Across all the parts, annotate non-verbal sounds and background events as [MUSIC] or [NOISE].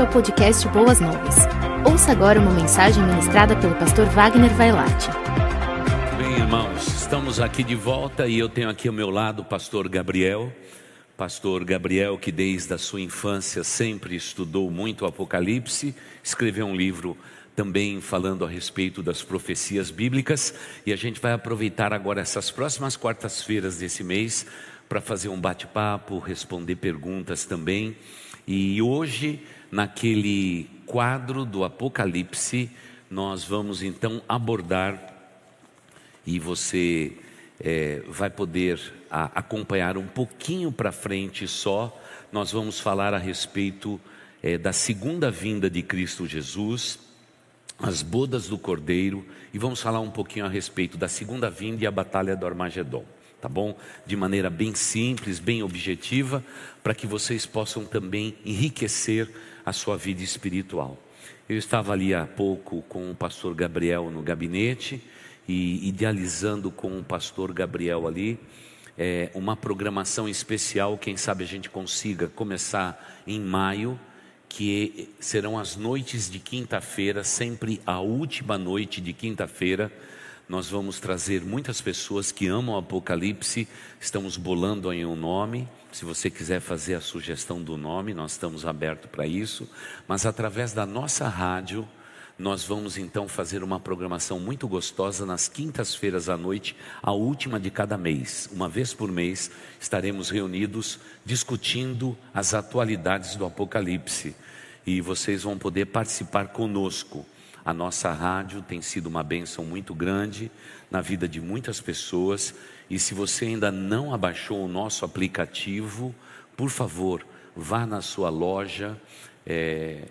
bem-vindo ao podcast Boas Novas. Ouça agora uma mensagem ministrada pelo pastor Wagner Vailate. Bem, irmãos, estamos aqui de volta e eu tenho aqui ao meu lado o pastor Gabriel. Pastor Gabriel, que desde a sua infância sempre estudou muito o Apocalipse, escreveu um livro também falando a respeito das profecias bíblicas, e a gente vai aproveitar agora essas próximas quartas-feiras desse mês para fazer um bate-papo, responder perguntas também. E hoje, naquele quadro do Apocalipse, nós vamos então abordar, e você é, vai poder a, acompanhar um pouquinho para frente só, nós vamos falar a respeito é, da segunda vinda de Cristo Jesus, as bodas do Cordeiro, e vamos falar um pouquinho a respeito da segunda vinda e a batalha do Armagedon tá bom? De maneira bem simples, bem objetiva, para que vocês possam também enriquecer a sua vida espiritual. Eu estava ali há pouco com o pastor Gabriel no gabinete e idealizando com o pastor Gabriel ali é, uma programação especial. Quem sabe a gente consiga começar em maio, que serão as noites de quinta-feira, sempre a última noite de quinta-feira nós vamos trazer muitas pessoas que amam o Apocalipse, estamos bolando aí um nome. Se você quiser fazer a sugestão do nome, nós estamos abertos para isso. Mas através da nossa rádio, nós vamos então fazer uma programação muito gostosa nas quintas-feiras à noite, a última de cada mês. Uma vez por mês estaremos reunidos discutindo as atualidades do Apocalipse e vocês vão poder participar conosco. A nossa rádio tem sido uma bênção muito grande na vida de muitas pessoas. E se você ainda não abaixou o nosso aplicativo, por favor, vá na sua loja. É,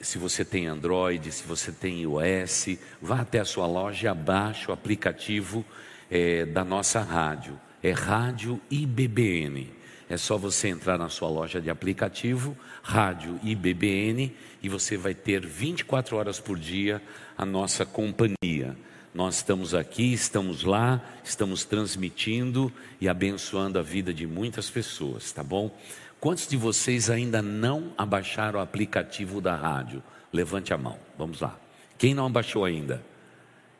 se você tem Android, se você tem iOS, vá até a sua loja e abaixe o aplicativo é, da nossa rádio. É Rádio IBBN. É só você entrar na sua loja de aplicativo, Rádio IBBN, e você vai ter 24 horas por dia a nossa companhia. Nós estamos aqui, estamos lá, estamos transmitindo e abençoando a vida de muitas pessoas, tá bom? Quantos de vocês ainda não abaixaram o aplicativo da rádio? Levante a mão, vamos lá. Quem não abaixou ainda?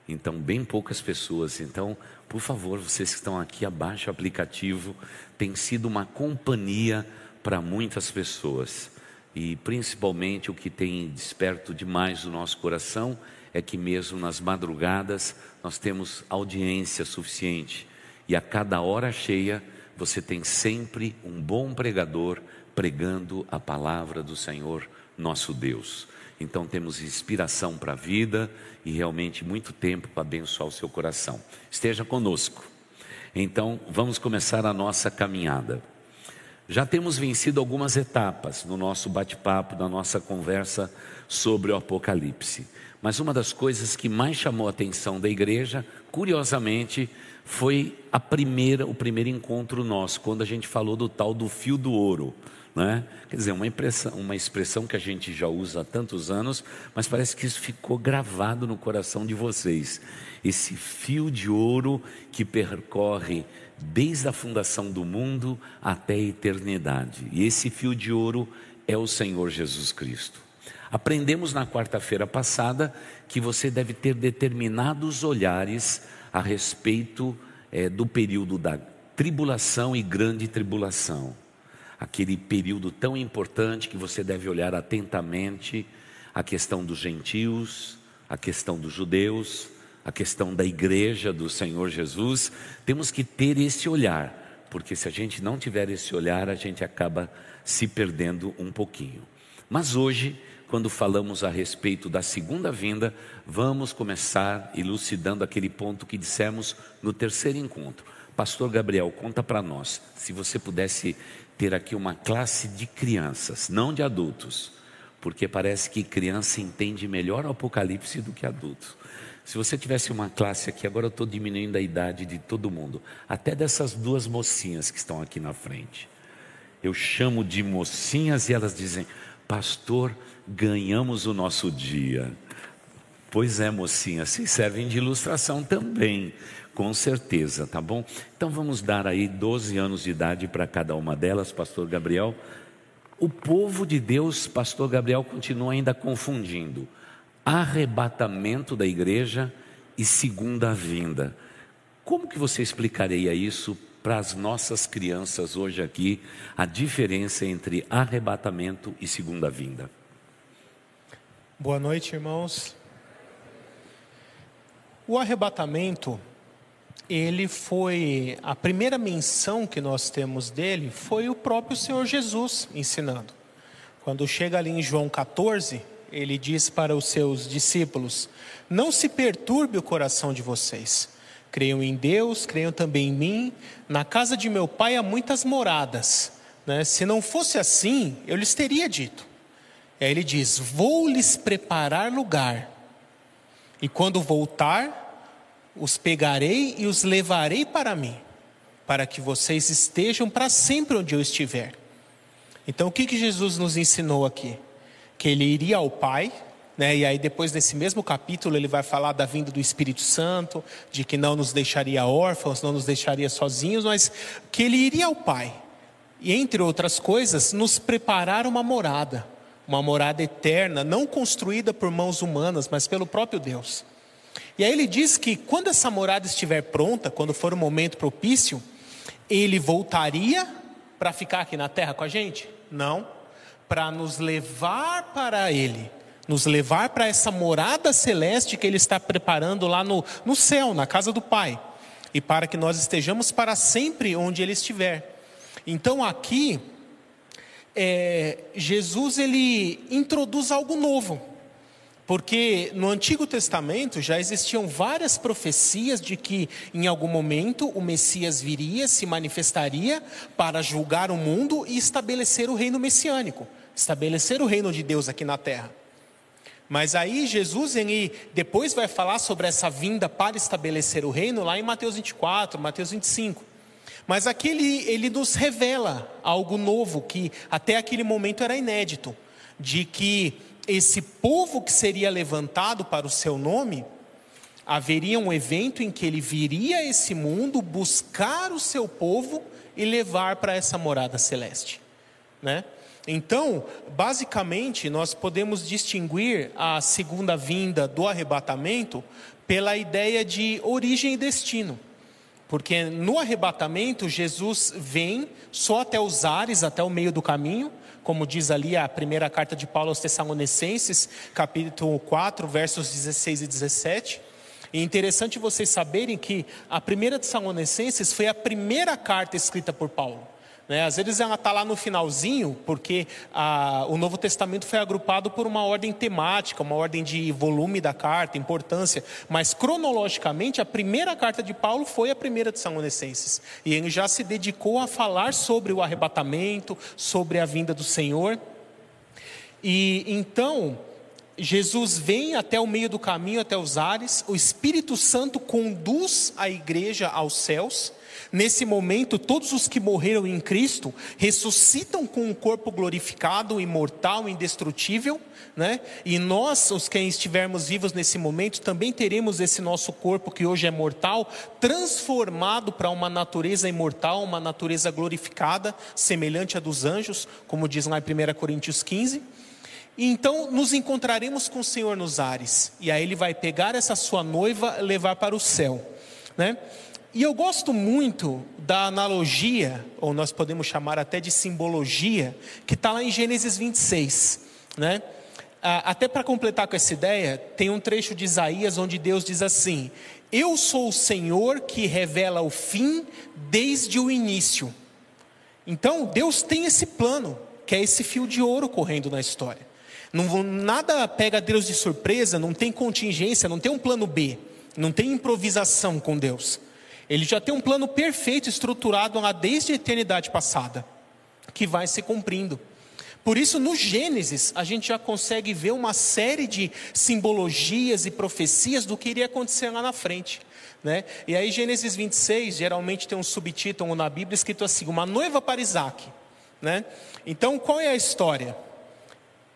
Então, bem poucas pessoas. Então, por favor, vocês que estão aqui, abaixe o aplicativo. Tem sido uma companhia para muitas pessoas. E principalmente o que tem desperto demais o nosso coração é que mesmo nas madrugadas nós temos audiência suficiente. E a cada hora cheia você tem sempre um bom pregador pregando a palavra do Senhor nosso Deus. Então temos inspiração para a vida e realmente muito tempo para abençoar o seu coração. Esteja conosco. Então vamos começar a nossa caminhada. Já temos vencido algumas etapas no nosso bate-papo, na nossa conversa sobre o Apocalipse. Mas uma das coisas que mais chamou a atenção da igreja, curiosamente, foi a primeira, o primeiro encontro nosso, quando a gente falou do tal do fio do ouro. Né? Quer dizer, uma, uma expressão que a gente já usa há tantos anos, mas parece que isso ficou gravado no coração de vocês. Esse fio de ouro que percorre desde a fundação do mundo até a eternidade. E esse fio de ouro é o Senhor Jesus Cristo. Aprendemos na quarta-feira passada que você deve ter determinados olhares a respeito é, do período da tribulação e grande tribulação aquele período tão importante que você deve olhar atentamente a questão dos gentios, a questão dos judeus, a questão da igreja do Senhor Jesus. Temos que ter esse olhar, porque se a gente não tiver esse olhar, a gente acaba se perdendo um pouquinho. Mas hoje, quando falamos a respeito da segunda vinda, vamos começar elucidando aquele ponto que dissemos no terceiro encontro. Pastor Gabriel, conta para nós, se você pudesse ter aqui uma classe de crianças, não de adultos, porque parece que criança entende melhor o Apocalipse do que adulto. Se você tivesse uma classe aqui, agora eu estou diminuindo a idade de todo mundo, até dessas duas mocinhas que estão aqui na frente. Eu chamo de mocinhas e elas dizem: Pastor, ganhamos o nosso dia. Pois é, mocinha, se servem de ilustração também, com certeza, tá bom? Então vamos dar aí 12 anos de idade para cada uma delas, pastor Gabriel. O povo de Deus, pastor Gabriel, continua ainda confundindo arrebatamento da igreja e segunda vinda. Como que você explicaria isso para as nossas crianças hoje aqui, a diferença entre arrebatamento e segunda vinda? Boa noite, irmãos. O arrebatamento, ele foi a primeira menção que nós temos dele foi o próprio Senhor Jesus ensinando. Quando chega ali em João 14, ele diz para os seus discípulos: Não se perturbe o coração de vocês. Creiam em Deus, creiam também em mim. Na casa de meu pai há muitas moradas. Né? Se não fosse assim, eu lhes teria dito aí ele diz: Vou lhes preparar lugar, e quando voltar, os pegarei e os levarei para mim, para que vocês estejam para sempre onde eu estiver. Então, o que, que Jesus nos ensinou aqui? Que ele iria ao Pai, né? e aí depois nesse mesmo capítulo ele vai falar da vinda do Espírito Santo, de que não nos deixaria órfãos, não nos deixaria sozinhos, mas que ele iria ao Pai, e entre outras coisas, nos preparar uma morada uma morada eterna, não construída por mãos humanas, mas pelo próprio Deus. E aí ele diz que quando essa morada estiver pronta, quando for o momento propício, ele voltaria para ficar aqui na terra com a gente? Não, para nos levar para ele, nos levar para essa morada celeste que ele está preparando lá no, no céu, na casa do Pai, e para que nós estejamos para sempre onde ele estiver. Então aqui é, Jesus ele introduz algo novo. Porque no Antigo Testamento já existiam várias profecias de que em algum momento o Messias viria, se manifestaria para julgar o mundo e estabelecer o reino messiânico, estabelecer o reino de Deus aqui na terra. Mas aí Jesus ele depois vai falar sobre essa vinda para estabelecer o reino lá em Mateus 24, Mateus 25. Mas aqui ele, ele nos revela algo novo que até aquele momento era inédito: de que esse povo que seria levantado para o seu nome, haveria um evento em que ele viria a esse mundo buscar o seu povo e levar para essa morada celeste, né? Então, basicamente, nós podemos distinguir a segunda vinda do arrebatamento pela ideia de origem e destino. Porque no arrebatamento, Jesus vem só até os ares, até o meio do caminho, como diz ali a primeira carta de Paulo aos Tessalonicenses, capítulo 4, versos 16 e 17. E é interessante vocês saberem que a primeira Tessalonicenses foi a primeira carta escrita por Paulo. Né? Às vezes ela está lá no finalzinho, porque a, o Novo Testamento foi agrupado por uma ordem temática, uma ordem de volume da carta, importância. Mas cronologicamente, a primeira carta de Paulo foi a primeira de Tessalonicenses. E ele já se dedicou a falar sobre o arrebatamento, sobre a vinda do Senhor. E então, Jesus vem até o meio do caminho, até os ares, o Espírito Santo conduz a igreja aos céus. Nesse momento, todos os que morreram em Cristo ressuscitam com um corpo glorificado, imortal, indestrutível, né? E nós, os que estivermos vivos nesse momento, também teremos esse nosso corpo que hoje é mortal, transformado para uma natureza imortal, uma natureza glorificada, semelhante à dos anjos, como diz lá em 1 Coríntios 15. E então nos encontraremos com o Senhor nos ares, e aí ele vai pegar essa sua noiva, levar para o céu, né? E eu gosto muito da analogia, ou nós podemos chamar até de simbologia, que está lá em Gênesis 26. Né? Até para completar com essa ideia, tem um trecho de Isaías onde Deus diz assim: Eu sou o Senhor que revela o fim desde o início. Então, Deus tem esse plano, que é esse fio de ouro correndo na história. Não, nada pega Deus de surpresa, não tem contingência, não tem um plano B, não tem improvisação com Deus. Ele já tem um plano perfeito estruturado lá desde a eternidade passada, que vai se cumprindo. Por isso, no Gênesis, a gente já consegue ver uma série de simbologias e profecias do que iria acontecer lá na frente. Né? E aí, Gênesis 26, geralmente tem um subtítulo na Bíblia escrito assim: Uma noiva para Isaac. Né? Então, qual é a história?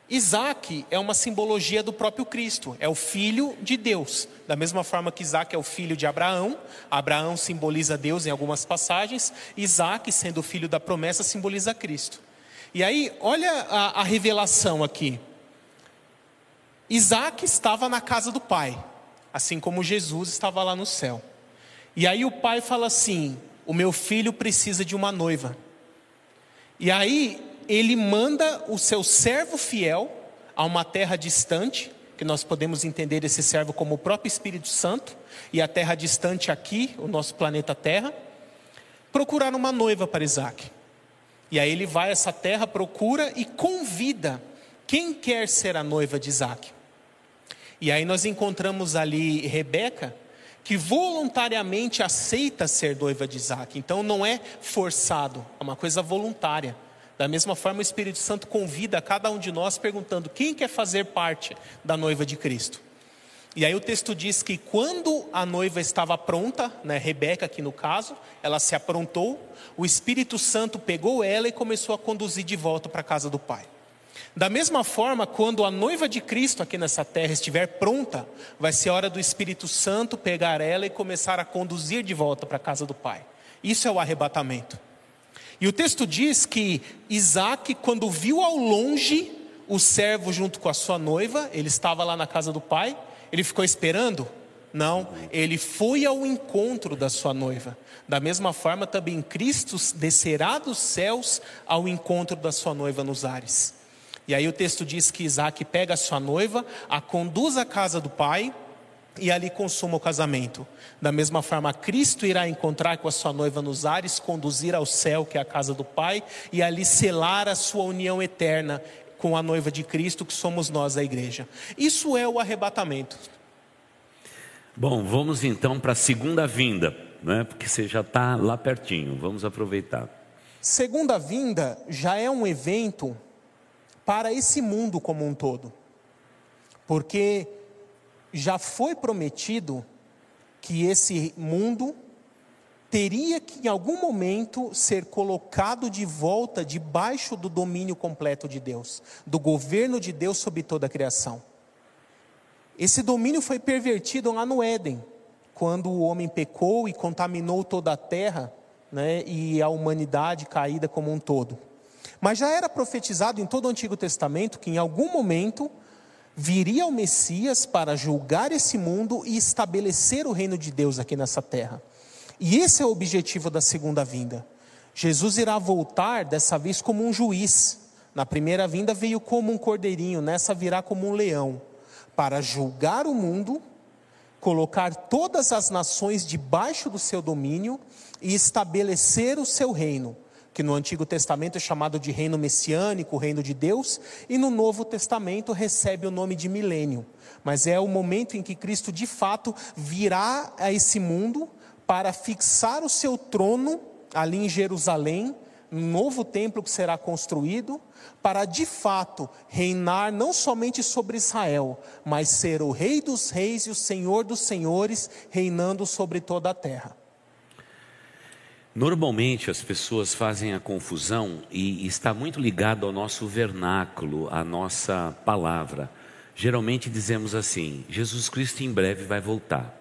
Isaac é uma simbologia do próprio Cristo, é o filho de Deus. Da mesma forma que Isaac é o filho de Abraão, Abraão simboliza Deus em algumas passagens, Isaac, sendo o filho da promessa, simboliza Cristo. E aí, olha a, a revelação aqui. Isaac estava na casa do pai, assim como Jesus estava lá no céu. E aí o pai fala assim: O meu filho precisa de uma noiva. E aí ele manda o seu servo fiel a uma terra distante, que nós podemos entender esse servo como o próprio Espírito Santo, e a terra distante aqui, o nosso planeta Terra, procurar uma noiva para Isaac. E aí ele vai a essa terra, procura e convida quem quer ser a noiva de Isaac. E aí nós encontramos ali Rebeca, que voluntariamente aceita ser noiva de Isaac. Então não é forçado, é uma coisa voluntária. Da mesma forma, o Espírito Santo convida cada um de nós perguntando: quem quer fazer parte da noiva de Cristo? E aí o texto diz que quando a noiva estava pronta, né, Rebeca aqui no caso, ela se aprontou, o Espírito Santo pegou ela e começou a conduzir de volta para a casa do Pai. Da mesma forma, quando a noiva de Cristo aqui nessa terra estiver pronta, vai ser hora do Espírito Santo pegar ela e começar a conduzir de volta para a casa do Pai. Isso é o arrebatamento. E o texto diz que Isaac, quando viu ao longe o servo junto com a sua noiva, ele estava lá na casa do pai, ele ficou esperando? Não, ele foi ao encontro da sua noiva. Da mesma forma, também Cristo descerá dos céus ao encontro da sua noiva nos ares. E aí o texto diz que Isaac pega a sua noiva, a conduz à casa do pai e ali consuma o casamento. Da mesma forma, Cristo irá encontrar com a sua noiva nos ares, conduzir ao céu, que é a casa do Pai, e ali selar a sua união eterna com a noiva de Cristo, que somos nós, a igreja. Isso é o arrebatamento. Bom, vamos então para a segunda vinda, né? porque você já está lá pertinho, vamos aproveitar. Segunda vinda já é um evento para esse mundo como um todo, porque já foi prometido que esse mundo teria que em algum momento ser colocado de volta debaixo do domínio completo de Deus, do governo de Deus sobre toda a criação. Esse domínio foi pervertido lá no Éden, quando o homem pecou e contaminou toda a terra, né, e a humanidade caída como um todo. Mas já era profetizado em todo o Antigo Testamento que em algum momento viria o Messias para julgar esse mundo e estabelecer o reino de Deus aqui nessa terra. E esse é o objetivo da segunda vinda. Jesus irá voltar dessa vez como um juiz. Na primeira vinda veio como um cordeirinho, nessa virá como um leão, para julgar o mundo, colocar todas as nações debaixo do seu domínio e estabelecer o seu reino, que no Antigo Testamento é chamado de reino messiânico, reino de Deus, e no Novo Testamento recebe o nome de milênio. Mas é o momento em que Cristo de fato virá a esse mundo para fixar o seu trono ali em Jerusalém, um novo templo que será construído, para de fato reinar não somente sobre Israel, mas ser o Rei dos Reis e o Senhor dos Senhores, reinando sobre toda a terra. Normalmente as pessoas fazem a confusão e está muito ligado ao nosso vernáculo, à nossa palavra. Geralmente dizemos assim: Jesus Cristo em breve vai voltar.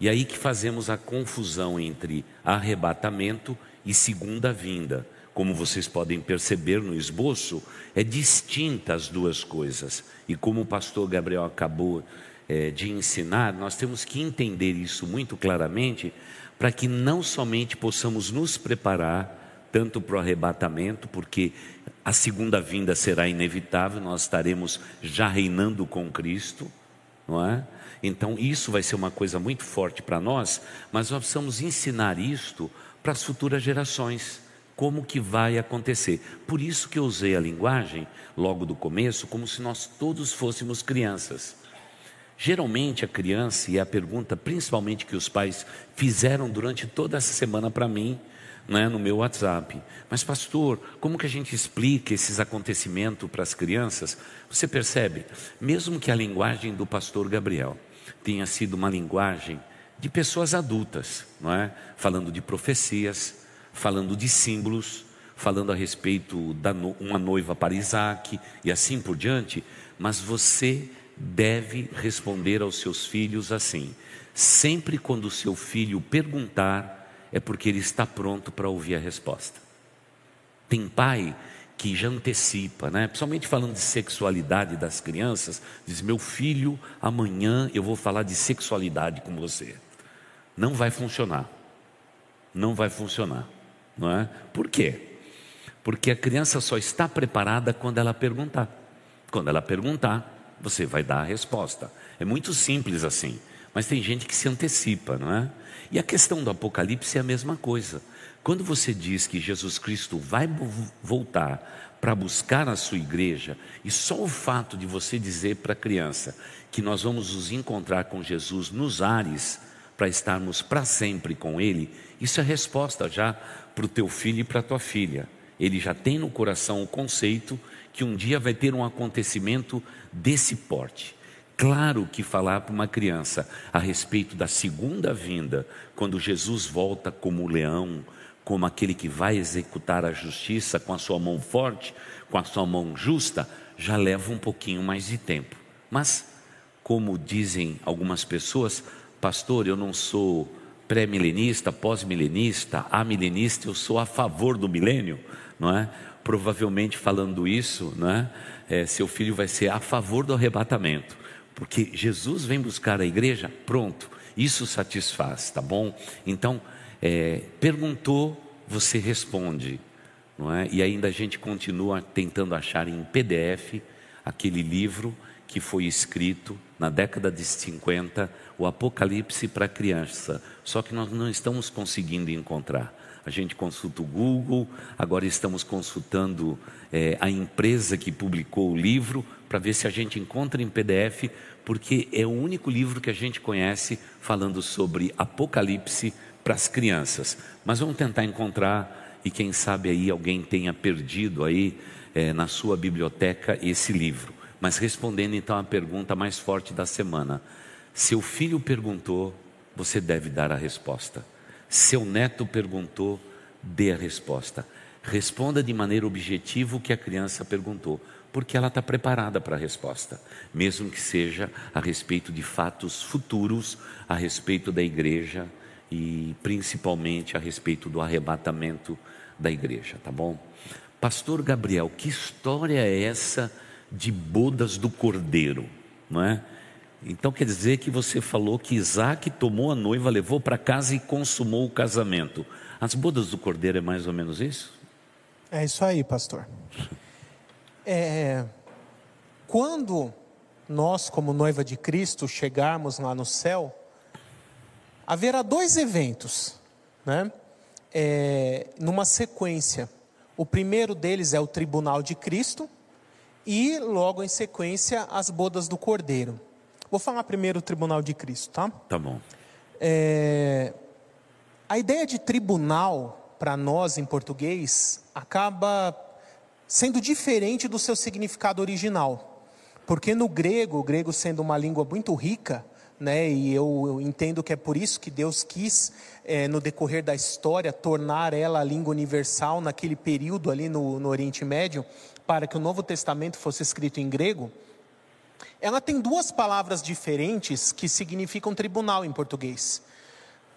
E aí que fazemos a confusão entre arrebatamento e segunda vinda. Como vocês podem perceber no esboço, é distinta as duas coisas. E como o pastor Gabriel acabou é, de ensinar, nós temos que entender isso muito claramente para que não somente possamos nos preparar tanto para o arrebatamento, porque a segunda vinda será inevitável, nós estaremos já reinando com Cristo, não é? Então, isso vai ser uma coisa muito forte para nós, mas nós precisamos ensinar isto para as futuras gerações, como que vai acontecer. Por isso que eu usei a linguagem, logo do começo, como se nós todos fôssemos crianças. Geralmente a criança, e é a pergunta principalmente que os pais fizeram durante toda essa semana para mim, né, no meu WhatsApp. Mas, pastor, como que a gente explica esses acontecimentos para as crianças? Você percebe, mesmo que a linguagem do pastor Gabriel tenha sido uma linguagem de pessoas adultas, não é? Falando de profecias, falando de símbolos, falando a respeito da no, uma noiva para Isaac e assim por diante, mas você deve responder aos seus filhos assim: sempre quando o seu filho perguntar, é porque ele está pronto para ouvir a resposta. Tem pai que já antecipa, né? Principalmente falando de sexualidade das crianças, diz: "Meu filho, amanhã eu vou falar de sexualidade com você". Não vai funcionar. Não vai funcionar, não é? Por quê? Porque a criança só está preparada quando ela perguntar. Quando ela perguntar, você vai dar a resposta. É muito simples assim, mas tem gente que se antecipa, não é? E a questão do Apocalipse é a mesma coisa. Quando você diz que Jesus Cristo vai voltar para buscar a sua igreja, e só o fato de você dizer para a criança que nós vamos nos encontrar com Jesus nos ares, para estarmos para sempre com Ele, isso é resposta já para o teu filho e para a tua filha. Ele já tem no coração o conceito que um dia vai ter um acontecimento desse porte. Claro que falar para uma criança a respeito da segunda vinda, quando Jesus volta como leão, como aquele que vai executar a justiça com a sua mão forte, com a sua mão justa, já leva um pouquinho mais de tempo. Mas, como dizem algumas pessoas, pastor, eu não sou pré-milenista, pós-milenista, amilenista, eu sou a favor do milênio, não é? Provavelmente falando isso, não é? é? Seu filho vai ser a favor do arrebatamento, porque Jesus vem buscar a igreja, pronto, isso satisfaz, tá bom? Então, é, perguntou, você responde, não é? E ainda a gente continua tentando achar em PDF aquele livro que foi escrito na década de 50, o Apocalipse para criança. Só que nós não estamos conseguindo encontrar. A gente consulta o Google, agora estamos consultando é, a empresa que publicou o livro para ver se a gente encontra em PDF, porque é o único livro que a gente conhece falando sobre Apocalipse para as crianças. Mas vamos tentar encontrar e quem sabe aí alguém tenha perdido aí é, na sua biblioteca esse livro. Mas respondendo então à pergunta mais forte da semana, seu filho perguntou, você deve dar a resposta. Seu neto perguntou, dê a resposta. Responda de maneira objetiva o que a criança perguntou, porque ela está preparada para a resposta, mesmo que seja a respeito de fatos futuros, a respeito da igreja, e principalmente a respeito do arrebatamento da igreja, tá bom? Pastor Gabriel, que história é essa de bodas do cordeiro, não é? Então quer dizer que você falou que Isaac tomou a noiva, levou para casa e consumou o casamento. As bodas do cordeiro é mais ou menos isso? É isso aí, pastor. É, quando nós, como noiva de Cristo, chegarmos lá no céu, haverá dois eventos, né? É, numa sequência. O primeiro deles é o tribunal de Cristo e logo em sequência as bodas do Cordeiro. Vou falar primeiro o tribunal de Cristo, tá? Tá bom. É, a ideia de tribunal para nós em português acaba sendo diferente do seu significado original, porque no grego, o grego sendo uma língua muito rica, né? E eu, eu, entendo que é por isso que Deus quis, é, no decorrer da história, tornar ela a língua universal naquele período ali no, no Oriente Médio, para que o Novo Testamento fosse escrito em grego. Ela tem duas palavras diferentes que significam tribunal em português.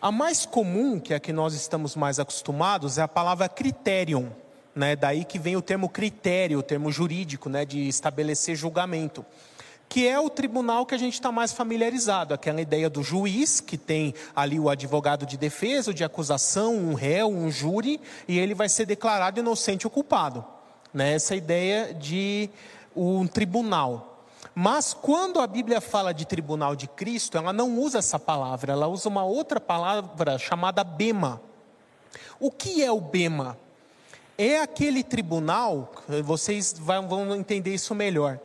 A mais comum, que é a que nós estamos mais acostumados, é a palavra criterion, né? Daí que vem o termo critério, o termo jurídico, né? De estabelecer julgamento que é o tribunal que a gente está mais familiarizado, aquela ideia do juiz, que tem ali o advogado de defesa, o de acusação, um réu, um júri, e ele vai ser declarado inocente ou culpado. Né? Essa ideia de um tribunal. Mas quando a Bíblia fala de tribunal de Cristo, ela não usa essa palavra, ela usa uma outra palavra chamada bema. O que é o bema? É aquele tribunal, vocês vão entender isso melhor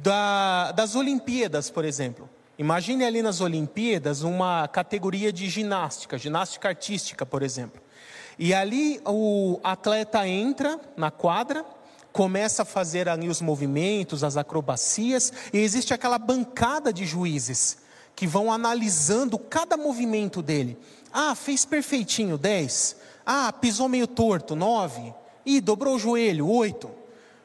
da, das Olimpíadas, por exemplo. Imagine ali nas Olimpíadas uma categoria de ginástica, ginástica artística, por exemplo. E ali o atleta entra na quadra, começa a fazer ali os movimentos, as acrobacias, e existe aquela bancada de juízes que vão analisando cada movimento dele. Ah, fez perfeitinho, 10. Ah, pisou meio torto, 9. Ih, dobrou o joelho, 8.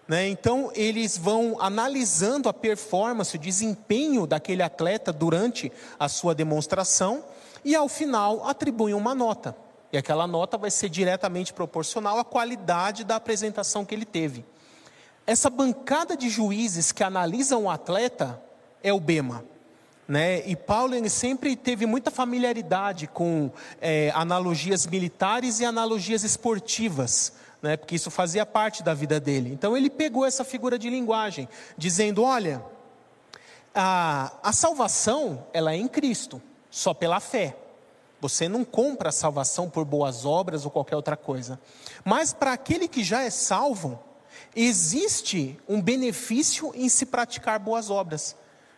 Né? Então, eles vão analisando a performance, o desempenho daquele atleta durante a sua demonstração e, ao final, atribuem uma nota. E aquela nota vai ser diretamente proporcional à qualidade da apresentação que ele teve. Essa bancada de juízes que analisam o atleta é o Bema. Né? E Paulo ele sempre teve muita familiaridade com é, analogias militares e analogias esportivas, né? porque isso fazia parte da vida dele. Então ele pegou essa figura de linguagem, dizendo: olha, a, a salvação ela é em Cristo, só pela fé. Você não compra a salvação por boas obras ou qualquer outra coisa. Mas para aquele que já é salvo, existe um benefício em se praticar boas obras.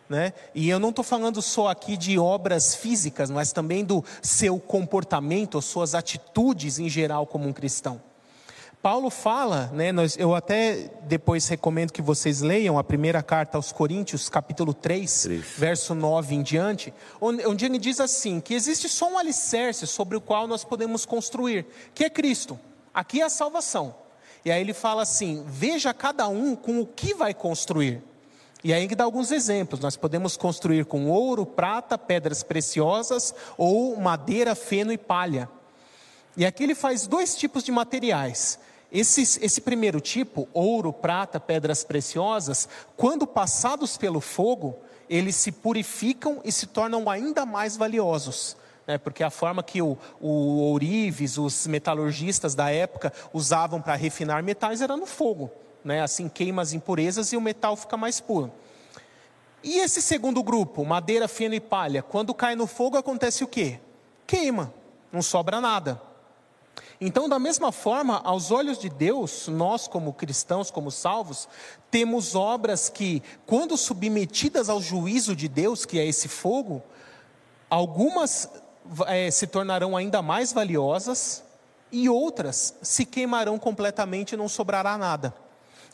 Né? E eu não estou falando só aqui de obras físicas, mas também do seu comportamento, suas atitudes em geral como um cristão. Paulo fala, né, nós, eu até depois recomendo que vocês leiam a primeira carta aos Coríntios, capítulo 3, 3. verso 9 em diante, onde, onde ele diz assim: que existe só um alicerce sobre o qual nós podemos construir, que é Cristo. Aqui é a salvação. E aí ele fala assim: veja cada um com o que vai construir. E aí ele dá alguns exemplos. Nós podemos construir com ouro, prata, pedras preciosas ou madeira, feno e palha. E aqui ele faz dois tipos de materiais. Esse, esse primeiro tipo, ouro, prata, pedras preciosas, quando passados pelo fogo, eles se purificam e se tornam ainda mais valiosos. Né? Porque a forma que o, o ourives, os metalurgistas da época usavam para refinar metais era no fogo. Né? Assim queima as impurezas e o metal fica mais puro. E esse segundo grupo, madeira, feno e palha, quando cai no fogo acontece o quê? Queima, não sobra nada. Então, da mesma forma, aos olhos de Deus, nós, como cristãos, como salvos, temos obras que, quando submetidas ao juízo de Deus, que é esse fogo, algumas é, se tornarão ainda mais valiosas e outras se queimarão completamente e não sobrará nada.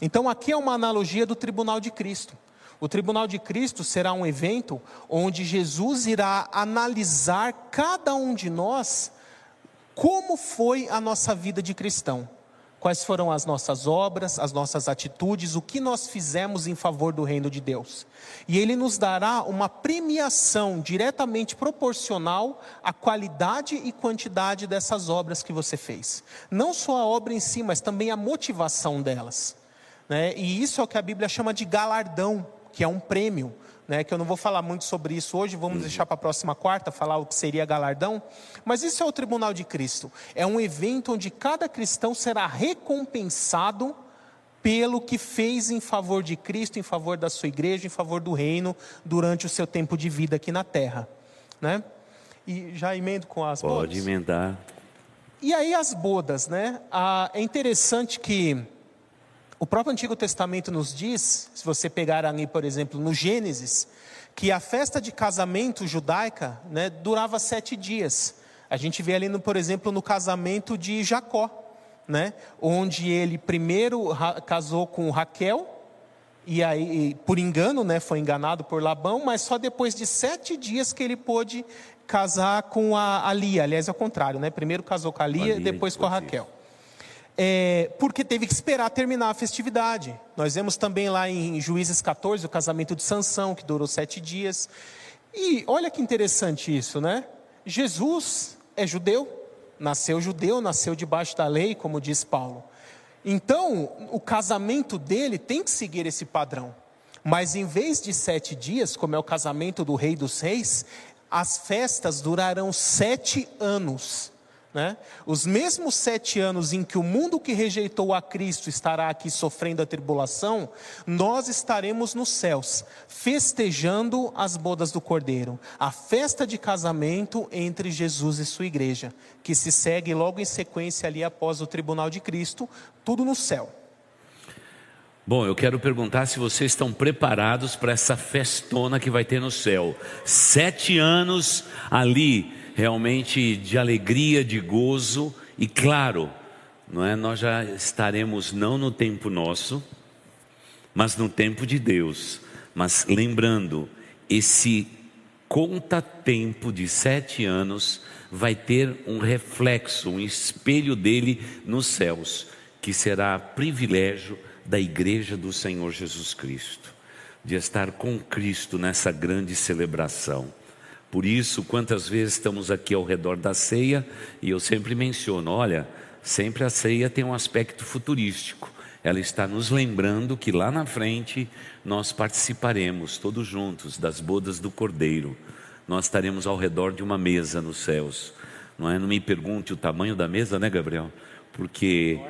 Então, aqui é uma analogia do tribunal de Cristo. O tribunal de Cristo será um evento onde Jesus irá analisar cada um de nós como foi a nossa vida de cristão? Quais foram as nossas obras, as nossas atitudes, o que nós fizemos em favor do reino de Deus? E Ele nos dará uma premiação diretamente proporcional à qualidade e quantidade dessas obras que você fez. Não só a obra em si, mas também a motivação delas. Né? E isso é o que a Bíblia chama de galardão, que é um prêmio né, que eu não vou falar muito sobre isso hoje, vamos uhum. deixar para a próxima quarta falar o que seria galardão. Mas isso é o tribunal de Cristo. É um evento onde cada cristão será recompensado pelo que fez em favor de Cristo, em favor da sua igreja, em favor do reino durante o seu tempo de vida aqui na terra. Né? E já emendo com as Pode bodas? Pode emendar. E aí as bodas, né? Ah, é interessante que o próprio Antigo Testamento nos diz, se você pegar ali, por exemplo, no Gênesis, que a festa de casamento judaica né, durava sete dias. A gente vê ali, no, por exemplo, no casamento de Jacó, né, onde ele primeiro casou com Raquel, e aí, por engano, né, foi enganado por Labão, mas só depois de sete dias que ele pôde casar com a, a Lia. Aliás, é o contrário, né? Primeiro casou com a Lia, a Lia depois com a Raquel é, porque teve que esperar terminar a festividade. Nós vemos também lá em Juízes 14 o casamento de Sansão, que durou sete dias. E olha que interessante isso, né? Jesus é judeu, nasceu judeu, nasceu debaixo da lei, como diz Paulo. Então, o casamento dele tem que seguir esse padrão. Mas em vez de sete dias, como é o casamento do rei dos reis, as festas durarão sete anos. Né? Os mesmos sete anos em que o mundo que rejeitou a Cristo estará aqui sofrendo a tribulação, nós estaremos nos céus, festejando as bodas do Cordeiro, a festa de casamento entre Jesus e sua igreja, que se segue logo em sequência ali após o tribunal de Cristo, tudo no céu. Bom, eu quero perguntar se vocês estão preparados para essa festona que vai ter no céu. Sete anos ali realmente de alegria, de gozo e claro, não é? Nós já estaremos não no tempo nosso, mas no tempo de Deus. Mas lembrando, esse conta-tempo de sete anos vai ter um reflexo, um espelho dele nos céus, que será privilégio da igreja do Senhor Jesus Cristo, de estar com Cristo nessa grande celebração. Por isso, quantas vezes estamos aqui ao redor da ceia e eu sempre menciono: olha, sempre a ceia tem um aspecto futurístico. ela está nos lembrando que lá na frente nós participaremos todos juntos das bodas do Cordeiro. Nós estaremos ao redor de uma mesa nos céus. Não é? Não me pergunte o tamanho da mesa, né, Gabriel? Porque,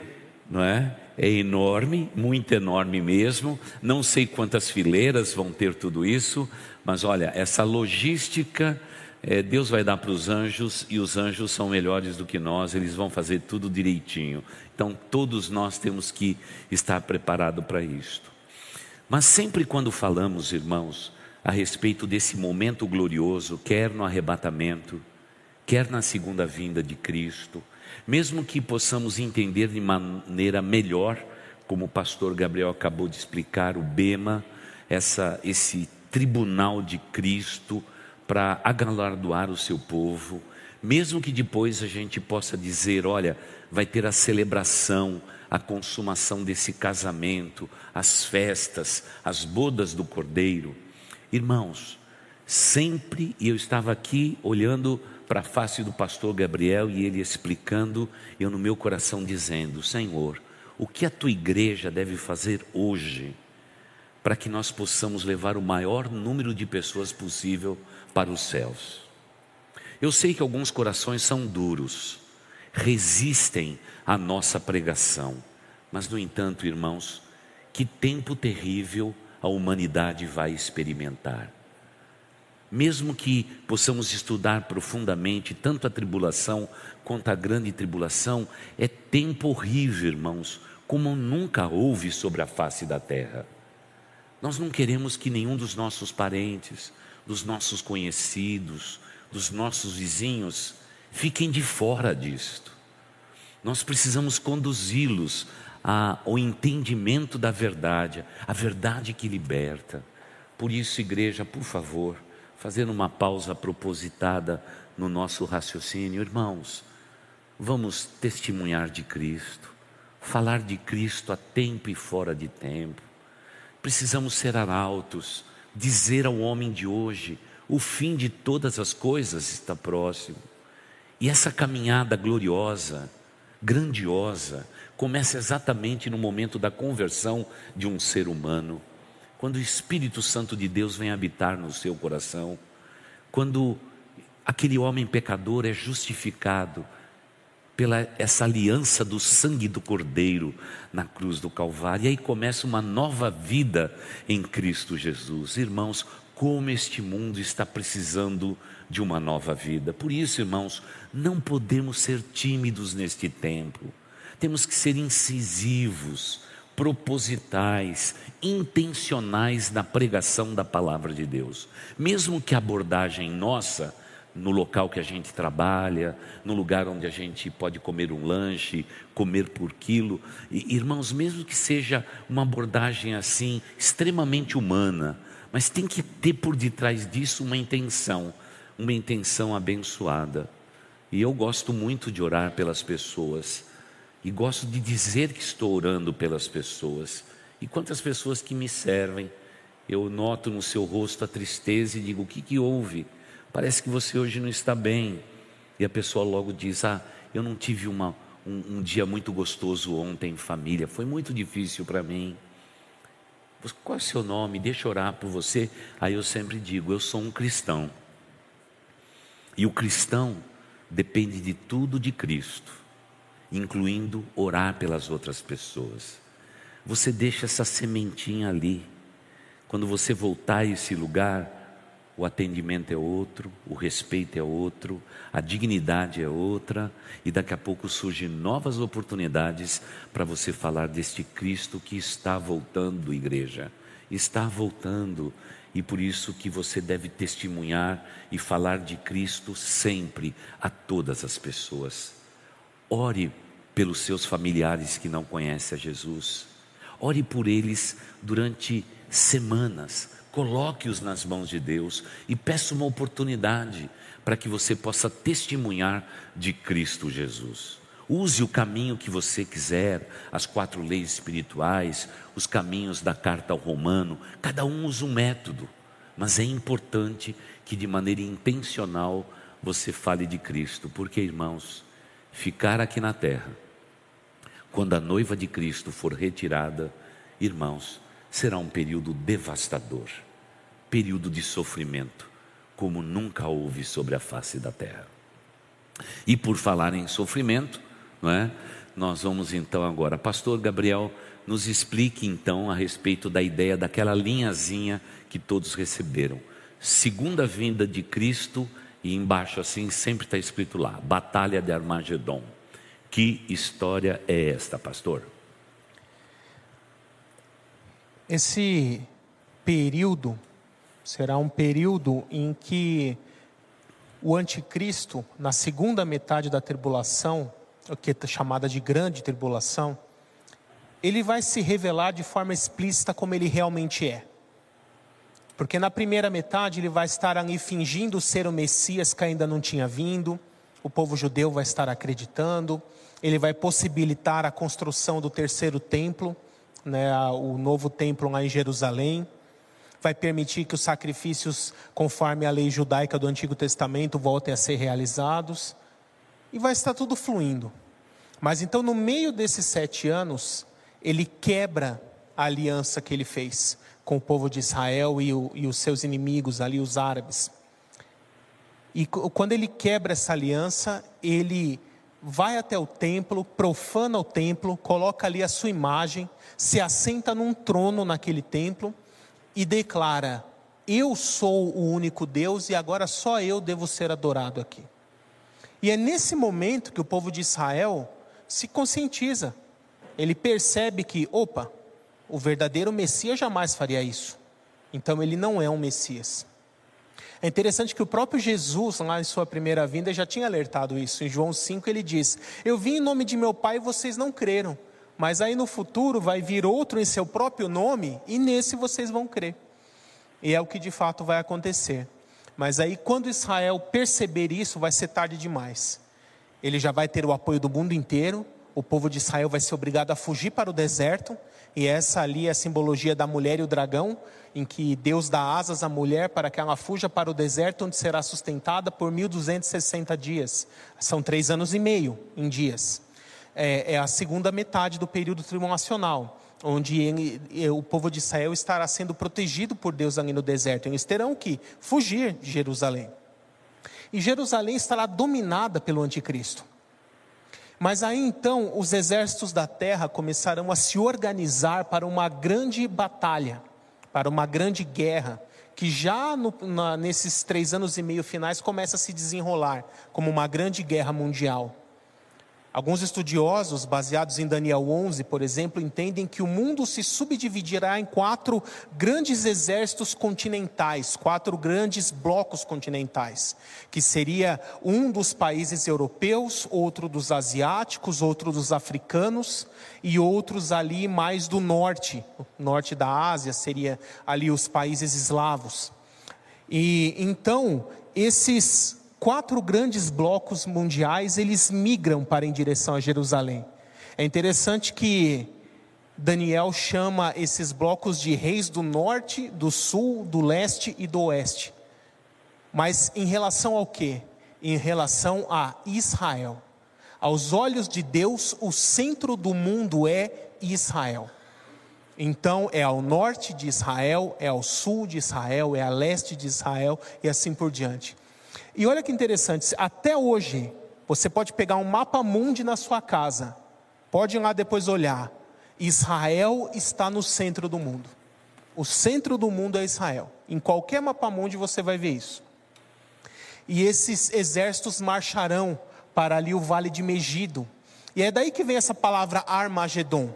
não é? É enorme, muito enorme mesmo. Não sei quantas fileiras vão ter tudo isso, mas olha, essa logística é, Deus vai dar para os anjos e os anjos são melhores do que nós, eles vão fazer tudo direitinho. Então, todos nós temos que estar preparados para isto. Mas sempre quando falamos, irmãos, a respeito desse momento glorioso, quer no arrebatamento, quer na segunda vinda de Cristo, mesmo que possamos entender de maneira melhor, como o pastor Gabriel acabou de explicar, o Bema, essa, esse tribunal de Cristo, para agalardoar o seu povo, mesmo que depois a gente possa dizer: olha, vai ter a celebração, a consumação desse casamento, as festas, as bodas do cordeiro. Irmãos, sempre, e eu estava aqui olhando para a face do pastor Gabriel e ele explicando, eu no meu coração dizendo: Senhor, o que a tua igreja deve fazer hoje para que nós possamos levar o maior número de pessoas possível para os céus. Eu sei que alguns corações são duros, resistem à nossa pregação, mas, no entanto, irmãos, que tempo terrível a humanidade vai experimentar. Mesmo que possamos estudar profundamente tanto a tribulação quanto a grande tribulação, é tempo horrível, irmãos, como nunca houve sobre a face da terra. Nós não queremos que nenhum dos nossos parentes, dos nossos conhecidos, dos nossos vizinhos, fiquem de fora disto. Nós precisamos conduzi-los ao entendimento da verdade, a verdade que liberta. Por isso, igreja, por favor, fazendo uma pausa propositada no nosso raciocínio, irmãos, vamos testemunhar de Cristo, falar de Cristo a tempo e fora de tempo. Precisamos ser arautos, dizer ao homem de hoje: o fim de todas as coisas está próximo. E essa caminhada gloriosa, grandiosa, começa exatamente no momento da conversão de um ser humano, quando o Espírito Santo de Deus vem habitar no seu coração, quando aquele homem pecador é justificado pela essa aliança do sangue do Cordeiro na cruz do Calvário. E aí começa uma nova vida em Cristo Jesus. Irmãos, como este mundo está precisando de uma nova vida. Por isso, irmãos, não podemos ser tímidos neste tempo. Temos que ser incisivos, propositais, intencionais na pregação da palavra de Deus. Mesmo que a abordagem nossa no local que a gente trabalha, no lugar onde a gente pode comer um lanche, comer por quilo. E, irmãos, mesmo que seja uma abordagem assim, extremamente humana, mas tem que ter por detrás disso uma intenção, uma intenção abençoada. E eu gosto muito de orar pelas pessoas, e gosto de dizer que estou orando pelas pessoas. E quantas pessoas que me servem, eu noto no seu rosto a tristeza e digo: o que, que houve? Parece que você hoje não está bem. E a pessoa logo diz: Ah, eu não tive uma, um, um dia muito gostoso ontem em família, foi muito difícil para mim. Qual é o seu nome? Deixa eu orar por você. Aí eu sempre digo: Eu sou um cristão. E o cristão depende de tudo de Cristo, incluindo orar pelas outras pessoas. Você deixa essa sementinha ali. Quando você voltar a esse lugar, o atendimento é outro, o respeito é outro, a dignidade é outra, e daqui a pouco surgem novas oportunidades para você falar deste Cristo que está voltando, igreja. Está voltando, e por isso que você deve testemunhar e falar de Cristo sempre a todas as pessoas. Ore pelos seus familiares que não conhecem a Jesus. Ore por eles durante semanas Coloque-os nas mãos de Deus e peça uma oportunidade para que você possa testemunhar de Cristo Jesus. Use o caminho que você quiser, as quatro leis espirituais, os caminhos da carta ao Romano, cada um usa um método, mas é importante que de maneira intencional você fale de Cristo, porque irmãos, ficar aqui na terra quando a noiva de Cristo for retirada, irmãos, será um período devastador, período de sofrimento, como nunca houve sobre a face da terra. E por falar em sofrimento, não é? Nós vamos então agora, Pastor Gabriel, nos explique então a respeito da ideia daquela linhazinha que todos receberam. Segunda vinda de Cristo, e embaixo assim sempre está escrito lá: Batalha de Armagedon. Que história é esta, pastor? Esse período será um período em que o anticristo, na segunda metade da tribulação, o que é chamada de grande tribulação, ele vai se revelar de forma explícita como ele realmente é. Porque na primeira metade ele vai estar ali fingindo ser o Messias que ainda não tinha vindo, o povo judeu vai estar acreditando, ele vai possibilitar a construção do terceiro templo, né, o novo templo lá em Jerusalém, vai permitir que os sacrifícios conforme a lei judaica do Antigo Testamento voltem a ser realizados, e vai estar tudo fluindo. Mas então, no meio desses sete anos, ele quebra a aliança que ele fez com o povo de Israel e, o, e os seus inimigos ali, os árabes. E quando ele quebra essa aliança, ele vai até o templo, profana o templo, coloca ali a sua imagem, se assenta num trono naquele templo e declara: Eu sou o único Deus e agora só eu devo ser adorado aqui. E é nesse momento que o povo de Israel se conscientiza. Ele percebe que, opa, o verdadeiro Messias jamais faria isso. Então ele não é um Messias. É interessante que o próprio Jesus, lá em sua primeira vinda, já tinha alertado isso. Em João 5 ele diz: Eu vim em nome de meu Pai e vocês não creram. Mas aí no futuro vai vir outro em seu próprio nome e nesse vocês vão crer. E é o que de fato vai acontecer. Mas aí quando Israel perceber isso, vai ser tarde demais. Ele já vai ter o apoio do mundo inteiro, o povo de Israel vai ser obrigado a fugir para o deserto, e essa ali é a simbologia da mulher e o dragão, em que Deus dá asas à mulher para que ela fuja para o deserto, onde será sustentada por 1260 dias. São três anos e meio em dias. É, é a segunda metade do período tribulacional, onde ele, o povo de Israel estará sendo protegido por Deus ali no deserto. Eles terão que fugir de Jerusalém. E Jerusalém estará dominada pelo anticristo. Mas aí então os exércitos da terra começarão a se organizar para uma grande batalha, para uma grande guerra, que já no, na, nesses três anos e meio finais começa a se desenrolar como uma grande guerra mundial. Alguns estudiosos, baseados em Daniel 11, por exemplo, entendem que o mundo se subdividirá em quatro grandes exércitos continentais, quatro grandes blocos continentais, que seria um dos países europeus, outro dos asiáticos, outro dos africanos e outros ali mais do norte, norte da Ásia, seria ali os países eslavos. E então, esses quatro grandes blocos mundiais, eles migram para em direção a Jerusalém. É interessante que Daniel chama esses blocos de reis do norte, do sul, do leste e do oeste. Mas em relação ao que? Em relação a Israel. Aos olhos de Deus, o centro do mundo é Israel. Então é ao norte de Israel, é ao sul de Israel, é a leste de Israel e assim por diante. E olha que interessante, até hoje, você pode pegar um mapa mundi na sua casa, pode ir lá depois olhar. Israel está no centro do mundo. O centro do mundo é Israel. Em qualquer mapa mundi você vai ver isso. E esses exércitos marcharão para ali o vale de Megido. E é daí que vem essa palavra Armagedon.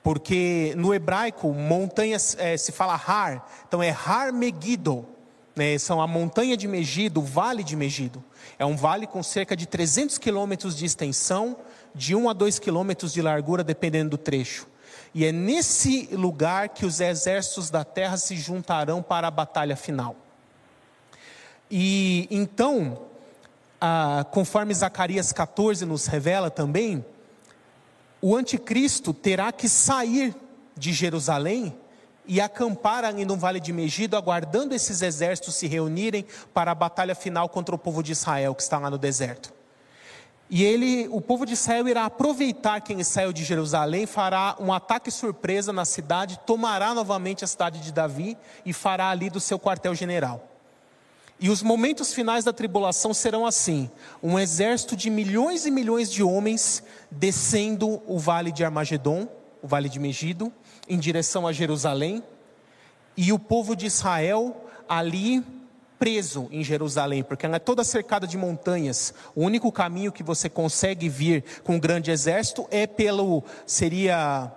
Porque no hebraico, montanha é, se fala Har, então é Har Megiddo né, são a montanha de Megido, o vale de Megido. É um vale com cerca de 300 quilômetros de extensão, de 1 a 2 quilômetros de largura, dependendo do trecho. E é nesse lugar que os exércitos da terra se juntarão para a batalha final. E então, ah, conforme Zacarias 14 nos revela também, o anticristo terá que sair de Jerusalém e acampar ali no Vale de Megido, aguardando esses exércitos se reunirem para a batalha final contra o povo de Israel que está lá no deserto. E ele, o povo de Israel irá aproveitar quem saiu de Jerusalém, fará um ataque surpresa na cidade, tomará novamente a cidade de Davi e fará ali do seu quartel-general. E os momentos finais da tribulação serão assim: um exército de milhões e milhões de homens descendo o vale de Armagedon, o vale de Megido, em direção a Jerusalém, e o povo de Israel ali preso em Jerusalém, porque ela é toda cercada de montanhas. O único caminho que você consegue vir com um grande exército é pelo seria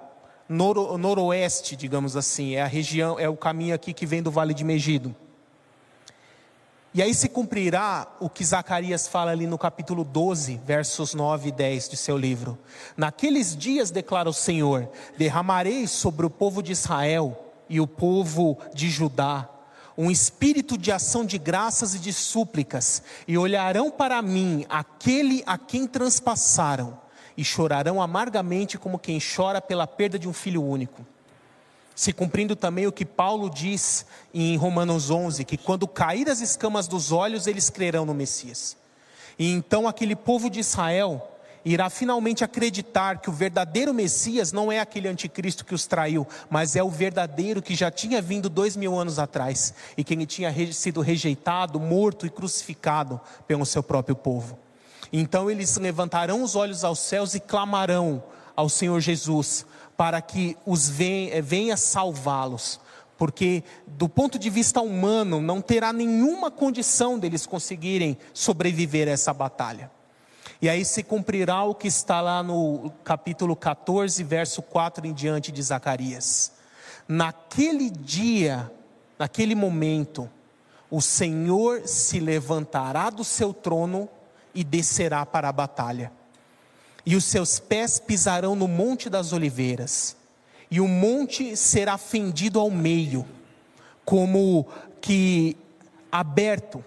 noro, noroeste, digamos assim, é a região, é o caminho aqui que vem do Vale de Megido. E aí se cumprirá o que Zacarias fala ali no capítulo 12, versos 9 e 10 de seu livro. Naqueles dias, declara o Senhor, derramarei sobre o povo de Israel e o povo de Judá um espírito de ação de graças e de súplicas, e olharão para mim aquele a quem transpassaram, e chorarão amargamente como quem chora pela perda de um filho único. Se cumprindo também o que Paulo diz em Romanos 11, que quando cair as escamas dos olhos, eles crerão no Messias. E então aquele povo de Israel irá finalmente acreditar que o verdadeiro Messias não é aquele anticristo que os traiu, mas é o verdadeiro que já tinha vindo dois mil anos atrás e que tinha sido rejeitado, morto e crucificado pelo seu próprio povo. Então eles levantarão os olhos aos céus e clamarão ao Senhor Jesus para que os venha, eh, venha salvá-los porque do ponto de vista humano não terá nenhuma condição deles conseguirem sobreviver a essa batalha. E aí se cumprirá o que está lá no capítulo 14, verso 4 em diante de Zacarias. Naquele dia, naquele momento, o Senhor se levantará do seu trono e descerá para a batalha. E os seus pés pisarão no monte das oliveiras, e o monte será fendido ao meio, como que aberto